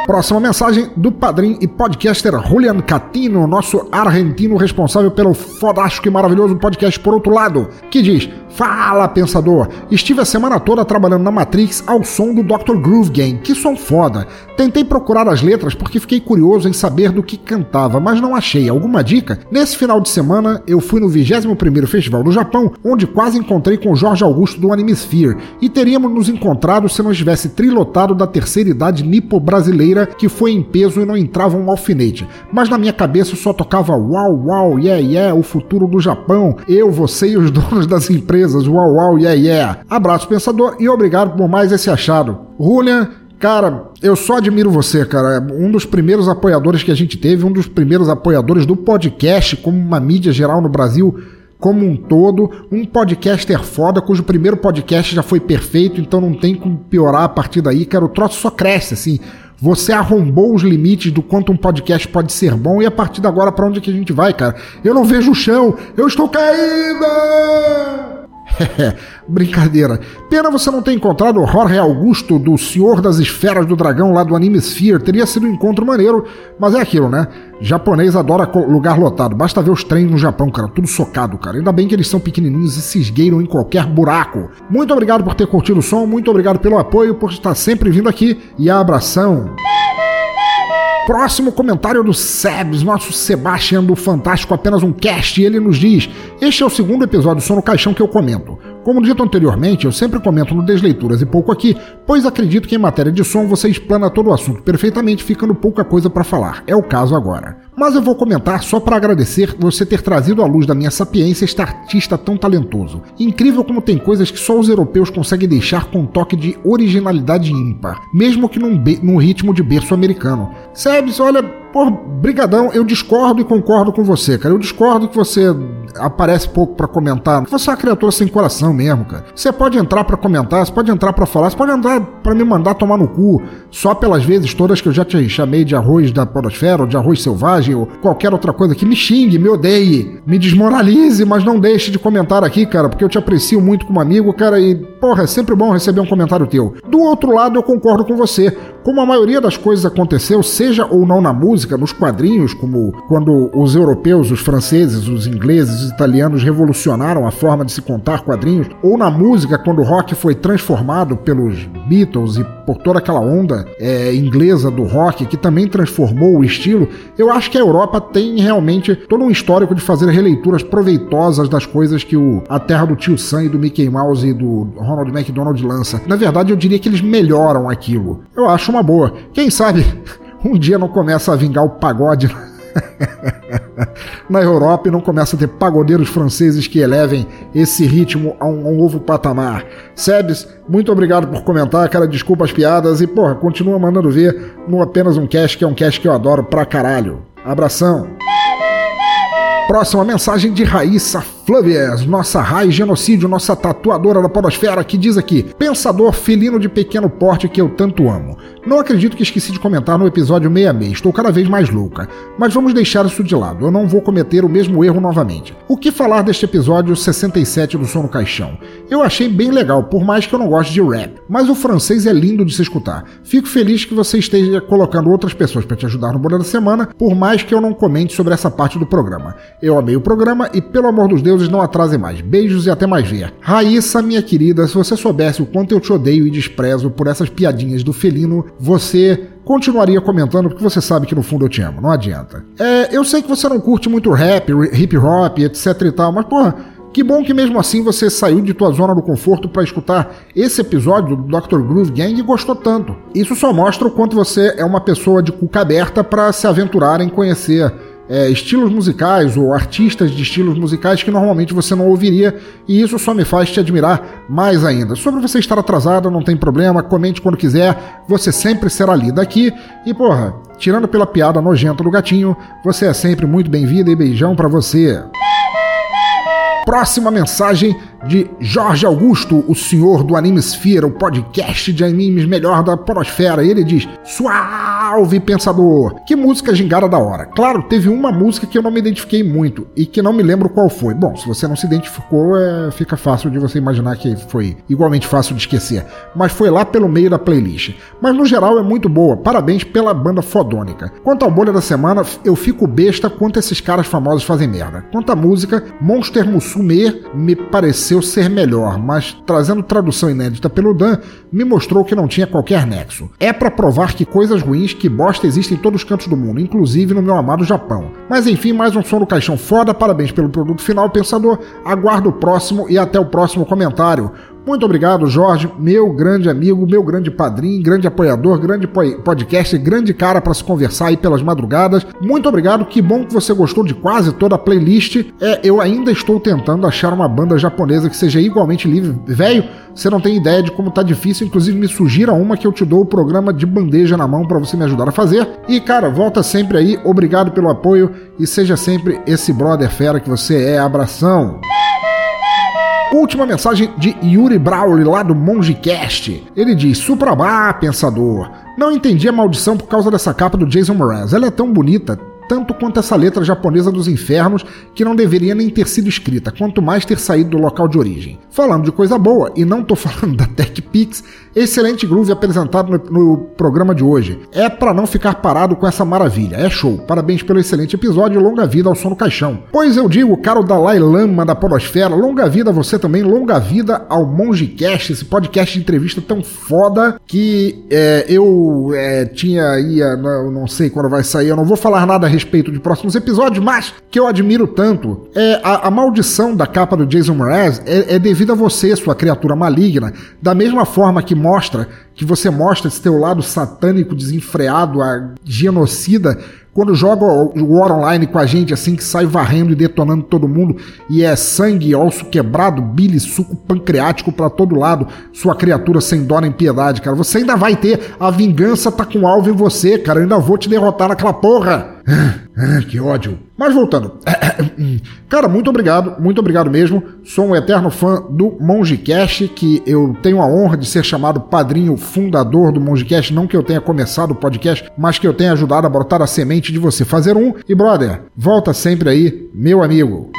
D: Próxima mensagem do padrinho e podcaster Julian Catino, nosso argentino responsável pelo fodástico e maravilhoso podcast Por Outro Lado, que diz: Fala, pensador! Estive a semana toda trabalhando na Matrix ao som do Dr. Groove Gang, que som foda. Tentei procurar as letras porque fiquei curioso em saber do que cantava, mas não achei. Alguma dica? Nesse final de semana, eu fui no 21º Festival do Japão, onde quase encontrei com Jorge Augusto do Anime Sphere, e teríamos nos encontrado se não estivesse trilotado da terceira idade nipo-brasileira que foi em peso e não entrava um alfinete. Mas na minha cabeça só tocava uau, uau, yeah, yeah, o futuro do Japão, eu, você e os *laughs* donos das empresas uau, uau, yeah, yeah. Abraço, pensador, e obrigado por mais esse achado. Julian, Cara, eu só admiro você, cara. Um dos primeiros apoiadores que a gente teve, um dos primeiros apoiadores do podcast como uma mídia geral no Brasil como um todo. Um podcaster foda, cujo primeiro podcast já foi perfeito, então não tem como piorar a partir daí, cara. O troço só cresce, assim. Você arrombou os limites do quanto um podcast pode ser bom e a partir de agora para onde que a gente vai, cara? Eu não vejo o chão, eu estou caindo! *laughs* Brincadeira. Pena você não ter encontrado o Jorge Augusto do Senhor das Esferas do Dragão lá do Anime Sphere. Teria sido um encontro maneiro, mas é aquilo, né? Japonês adora lugar lotado. Basta ver os trens no Japão, cara. Tudo socado, cara. Ainda bem que eles são pequenininhos e se esgueiram em qualquer buraco. Muito obrigado por ter curtido o som. Muito obrigado pelo apoio, por estar sempre vindo aqui. E abração. Próximo comentário do Sebs, nosso Sebastian do Fantástico Apenas um Cast, e ele nos diz: Este é o segundo episódio Só no Caixão que eu comento. Como dito anteriormente, eu sempre comento no Desleituras e pouco aqui, pois acredito que em matéria de som você explana todo o assunto perfeitamente, ficando pouca coisa para falar. É o caso agora. Mas eu vou comentar só para agradecer você ter trazido à luz da minha sapiência este artista tão talentoso. Incrível como tem coisas que só os europeus conseguem deixar com um toque de originalidade ímpar, mesmo que num, num ritmo de berço americano. Sebes, olha, Pô, brigadão, eu discordo e concordo com você, cara. Eu discordo que você aparece pouco para comentar. Você é uma criatura sem coração mesmo, cara. Você pode entrar para comentar, você pode entrar para falar, você pode entrar para me mandar tomar no cu, só pelas vezes todas que eu já te chamei de arroz da podosfera, ou de arroz selvagem, ou qualquer outra coisa que me xingue, me odeie, me desmoralize, mas não deixe de comentar aqui, cara, porque eu te aprecio muito como amigo, cara, e, porra, é sempre bom receber um comentário teu. Do outro lado, eu concordo com você. Como a maioria das coisas aconteceu, seja ou não na música, nos quadrinhos, como quando os europeus, os franceses, os ingleses, os italianos revolucionaram a forma de se contar quadrinhos, ou na música, quando o rock foi transformado pelos Beatles e por toda aquela onda é, inglesa do rock, que também transformou o estilo, eu acho que a Europa tem realmente todo um histórico de fazer releituras proveitosas das coisas que o, a terra do tio Sam e do Mickey Mouse e do Ronald McDonald lança. Na verdade, eu diria que eles melhoram aquilo. Eu acho uma boa. Quem sabe *laughs* um dia não começa a vingar o pagode *laughs* na Europa e não começa a ter pagodeiros franceses que elevem esse ritmo a um, novo patamar. Sebes, muito obrigado por comentar, cara, desculpa as piadas e, porra, continua mandando ver no apenas um cast, que é um cast que eu adoro pra caralho. Abração! Próxima mensagem de Raíssa Flávia, nossa Rai Genocídio, nossa tatuadora da podosfera, que diz aqui: Pensador felino de pequeno porte que eu tanto amo. Não acredito que esqueci de comentar no episódio 66, estou cada vez mais louca. Mas vamos deixar isso de lado, eu não vou cometer o mesmo erro novamente. O que falar deste episódio 67 do Som no Caixão? Eu achei bem legal, por mais que eu não goste de rap. Mas o francês é lindo de se escutar. Fico feliz que você esteja colocando outras pessoas para te ajudar no Bolha da Semana, por mais que eu não comente sobre essa parte do programa. Eu amei o programa e, pelo amor dos deuses, não atrase mais. Beijos e até mais ver. Raíssa, minha querida, se você soubesse o quanto eu te odeio e desprezo por essas piadinhas do felino, você continuaria comentando porque você sabe que no fundo eu te amo, não adianta. É, eu sei que você não curte muito rap, hip hop, etc e tal, mas porra, que bom que mesmo assim você saiu de tua zona do conforto para escutar esse episódio do Dr. Groove Gang e gostou tanto. Isso só mostra o quanto você é uma pessoa de cuca aberta para se aventurar em conhecer é, estilos musicais ou artistas de estilos musicais que normalmente você não ouviria, e isso só me faz te admirar mais ainda. Sobre você estar atrasado, não tem problema, comente quando quiser, você sempre será lido aqui. E porra, tirando pela piada nojenta do gatinho, você é sempre muito bem-vindo e beijão para você. Próxima mensagem de Jorge Augusto, o senhor do Animesphere, o podcast de animes melhor da porosfera. Ele diz: Suave pensador, que música gingada da hora. Claro, teve uma música que eu não me identifiquei muito e que não me lembro qual foi. Bom, se você não se identificou, é, fica fácil de você imaginar que foi igualmente fácil de esquecer. Mas foi lá pelo meio da playlist. Mas no geral é muito boa. Parabéns pela banda fodônica. Quanto ao bolha da semana, eu fico besta quanto esses caras famosos fazem merda. Quanto à música, Monster Musume me pareceu pareceu ser melhor, mas trazendo tradução inédita pelo Dan, me mostrou que não tinha qualquer nexo. É para provar que coisas ruins, que bosta existem em todos os cantos do mundo, inclusive no meu amado Japão. Mas enfim, mais um som no caixão foda, parabéns pelo produto final, pensador. Aguardo o próximo e até o próximo comentário. Muito obrigado, Jorge, meu grande amigo, meu grande padrinho, grande apoiador, grande podcast, grande cara para se conversar aí pelas madrugadas. Muito obrigado, que bom que você gostou de quase toda a playlist. É, eu ainda estou tentando achar uma banda japonesa que seja igualmente livre. Velho, você não tem ideia de como tá difícil, inclusive me sugira uma que eu te dou o programa de bandeja na mão para você me ajudar a fazer. E cara, volta sempre aí, obrigado pelo apoio e seja sempre esse brother fera que você é. Abração. Última mensagem de Yuri Brawley lá do Mongecast. Ele diz: Suprabá, pensador. Não entendi a maldição por causa dessa capa do Jason Mraz. Ela é tão bonita, tanto quanto essa letra japonesa dos infernos que não deveria nem ter sido escrita, quanto mais ter saído do local de origem. Falando de coisa boa, e não tô *laughs* falando da TechPix, excelente groove apresentado no, no programa de hoje. É para não ficar parado com essa maravilha, é show. Parabéns pelo excelente episódio e longa vida ao som no caixão. Pois eu digo, caro Dalai Lama da Podosfera, longa vida a você também, longa vida ao Mongecast, esse podcast de entrevista tão foda que é, eu é, tinha, ia, não, não sei quando vai sair, eu não vou falar nada a respeito de próximos episódios, mas que eu admiro tanto. É a, a maldição da capa do Jason Mraz é, é devido a você, sua criatura maligna, da mesma forma que mostra que você mostra esse teu lado satânico, desenfreado, a genocida quando joga o War Online com a gente, assim, que sai varrendo e detonando todo mundo, e é sangue, osso quebrado, bile, suco pancreático para todo lado, sua criatura sem dó nem piedade, cara. Você ainda vai ter, a vingança tá com alvo em você, cara. Eu ainda vou te derrotar naquela porra. Ah, que ódio. Mas voltando. Cara, muito obrigado, muito obrigado mesmo. Sou um eterno fã do Mongecast, que eu tenho a honra de ser chamado padrinho fundador do Mongecast. Não que eu tenha começado o podcast, mas que eu tenha ajudado a brotar a semente de você fazer um. E brother, volta sempre aí, meu amigo.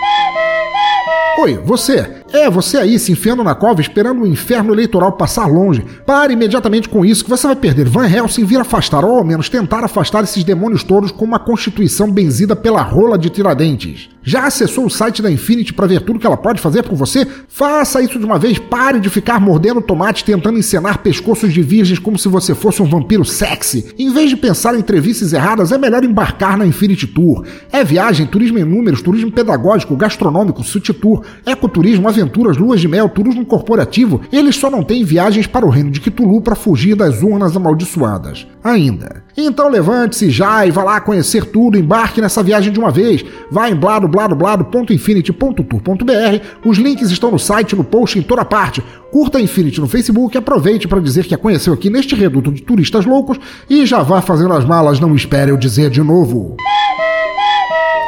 D: Oi, você. É, você aí se enfiando na cova esperando o inferno eleitoral passar longe. Pare imediatamente com isso que você vai perder Van Helsing vir afastar, ou ao menos tentar afastar esses demônios todos com uma constituição benzida pela rola de Tiradentes. Já acessou o site da Infinity para ver tudo que ela pode fazer por você? Faça isso de uma vez, pare de ficar mordendo tomate tentando encenar pescoços de virgens como se você fosse um vampiro sexy. Em vez de pensar em entrevistas erradas, é melhor embarcar na Infinity Tour. É viagem, turismo em números, turismo pedagógico, gastronômico, city tour, ecoturismo, aventuras, luas de mel, turismo corporativo. Eles só não têm viagens para o reino de Cthulhu para fugir das urnas amaldiçoadas. Ainda. Então levante-se já e vá lá conhecer tudo, embarque nessa viagem de uma vez. Vá em bladobladoblado.infinity.tour.br. Os links estão no site, no post, em toda parte. Curta a Infinity no Facebook e aproveite para dizer que a conheceu aqui neste reduto de turistas loucos e já vá fazendo as malas, não espere eu dizer de novo.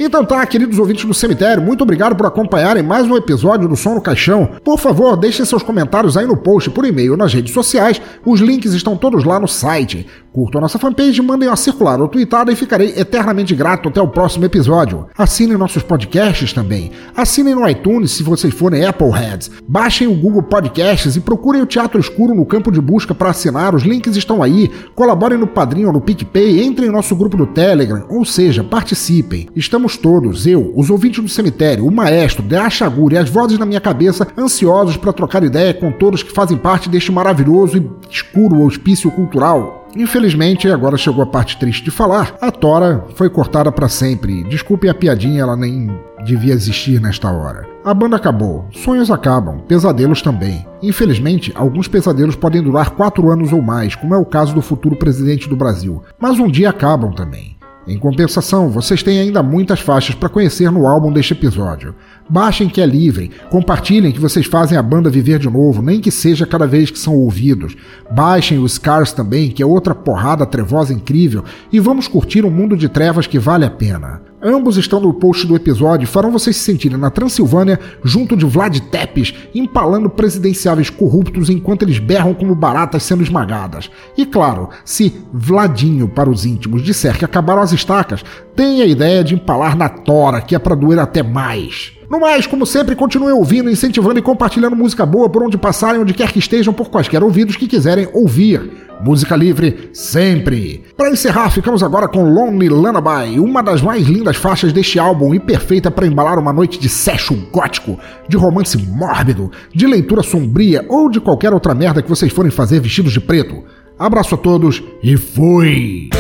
D: Então tá, queridos ouvintes do cemitério, muito obrigado por acompanharem mais um episódio do Som no Caixão. Por favor, deixem seus comentários aí no post, por e-mail, nas redes sociais. Os links estão todos lá no site. Curtam a nossa fanpage, mandem uma circular ou tweetada e ficarei eternamente grato até o próximo episódio. Assinem nossos podcasts também. Assinem no iTunes se vocês forem Appleheads. Baixem o Google Podcasts e procurem o Teatro Escuro no campo de busca para assinar. Os links estão aí. Colaborem no Padrinho ou no PicPay. Entrem no nosso grupo do Telegram. Ou seja, participem. Estamos todos, eu, os ouvintes do cemitério, o maestro, De Achagura e as vozes na minha cabeça, ansiosos para trocar ideia com todos que fazem parte deste maravilhoso e escuro hospício cultural. Infelizmente, agora chegou a parte triste de falar. A Tora foi cortada para sempre. Desculpe a piadinha, ela nem devia existir nesta hora. A banda acabou, sonhos acabam, pesadelos também. Infelizmente, alguns pesadelos podem durar quatro anos ou mais, como é o caso do futuro presidente do Brasil. Mas um dia acabam também. Em compensação, vocês têm ainda muitas faixas para conhecer no álbum deste episódio. Baixem que é livre, compartilhem que vocês fazem a banda viver de novo, nem que seja cada vez que são ouvidos. Baixem o Scars também, que é outra porrada trevosa incrível, e vamos curtir um mundo de trevas que vale a pena. Ambos estão no post do episódio e farão vocês se sentirem na Transilvânia junto de Vlad Tepes, empalando presidenciáveis corruptos enquanto eles berram como baratas sendo esmagadas. E claro, se Vladinho para os íntimos disser que acabaram as estacas, tenha a ideia de empalar na tora, que é para doer até mais. No mais, como sempre, continue ouvindo, incentivando e compartilhando música boa por onde passarem, onde quer que estejam, por quaisquer ouvidos que quiserem ouvir. Música livre sempre. Para encerrar, ficamos agora com Lonely Lullaby, uma das mais lindas faixas deste álbum e perfeita para embalar uma noite de sexo gótico, de romance mórbido, de leitura sombria ou de qualquer outra merda que vocês forem fazer vestidos de preto. Abraço a todos e fui!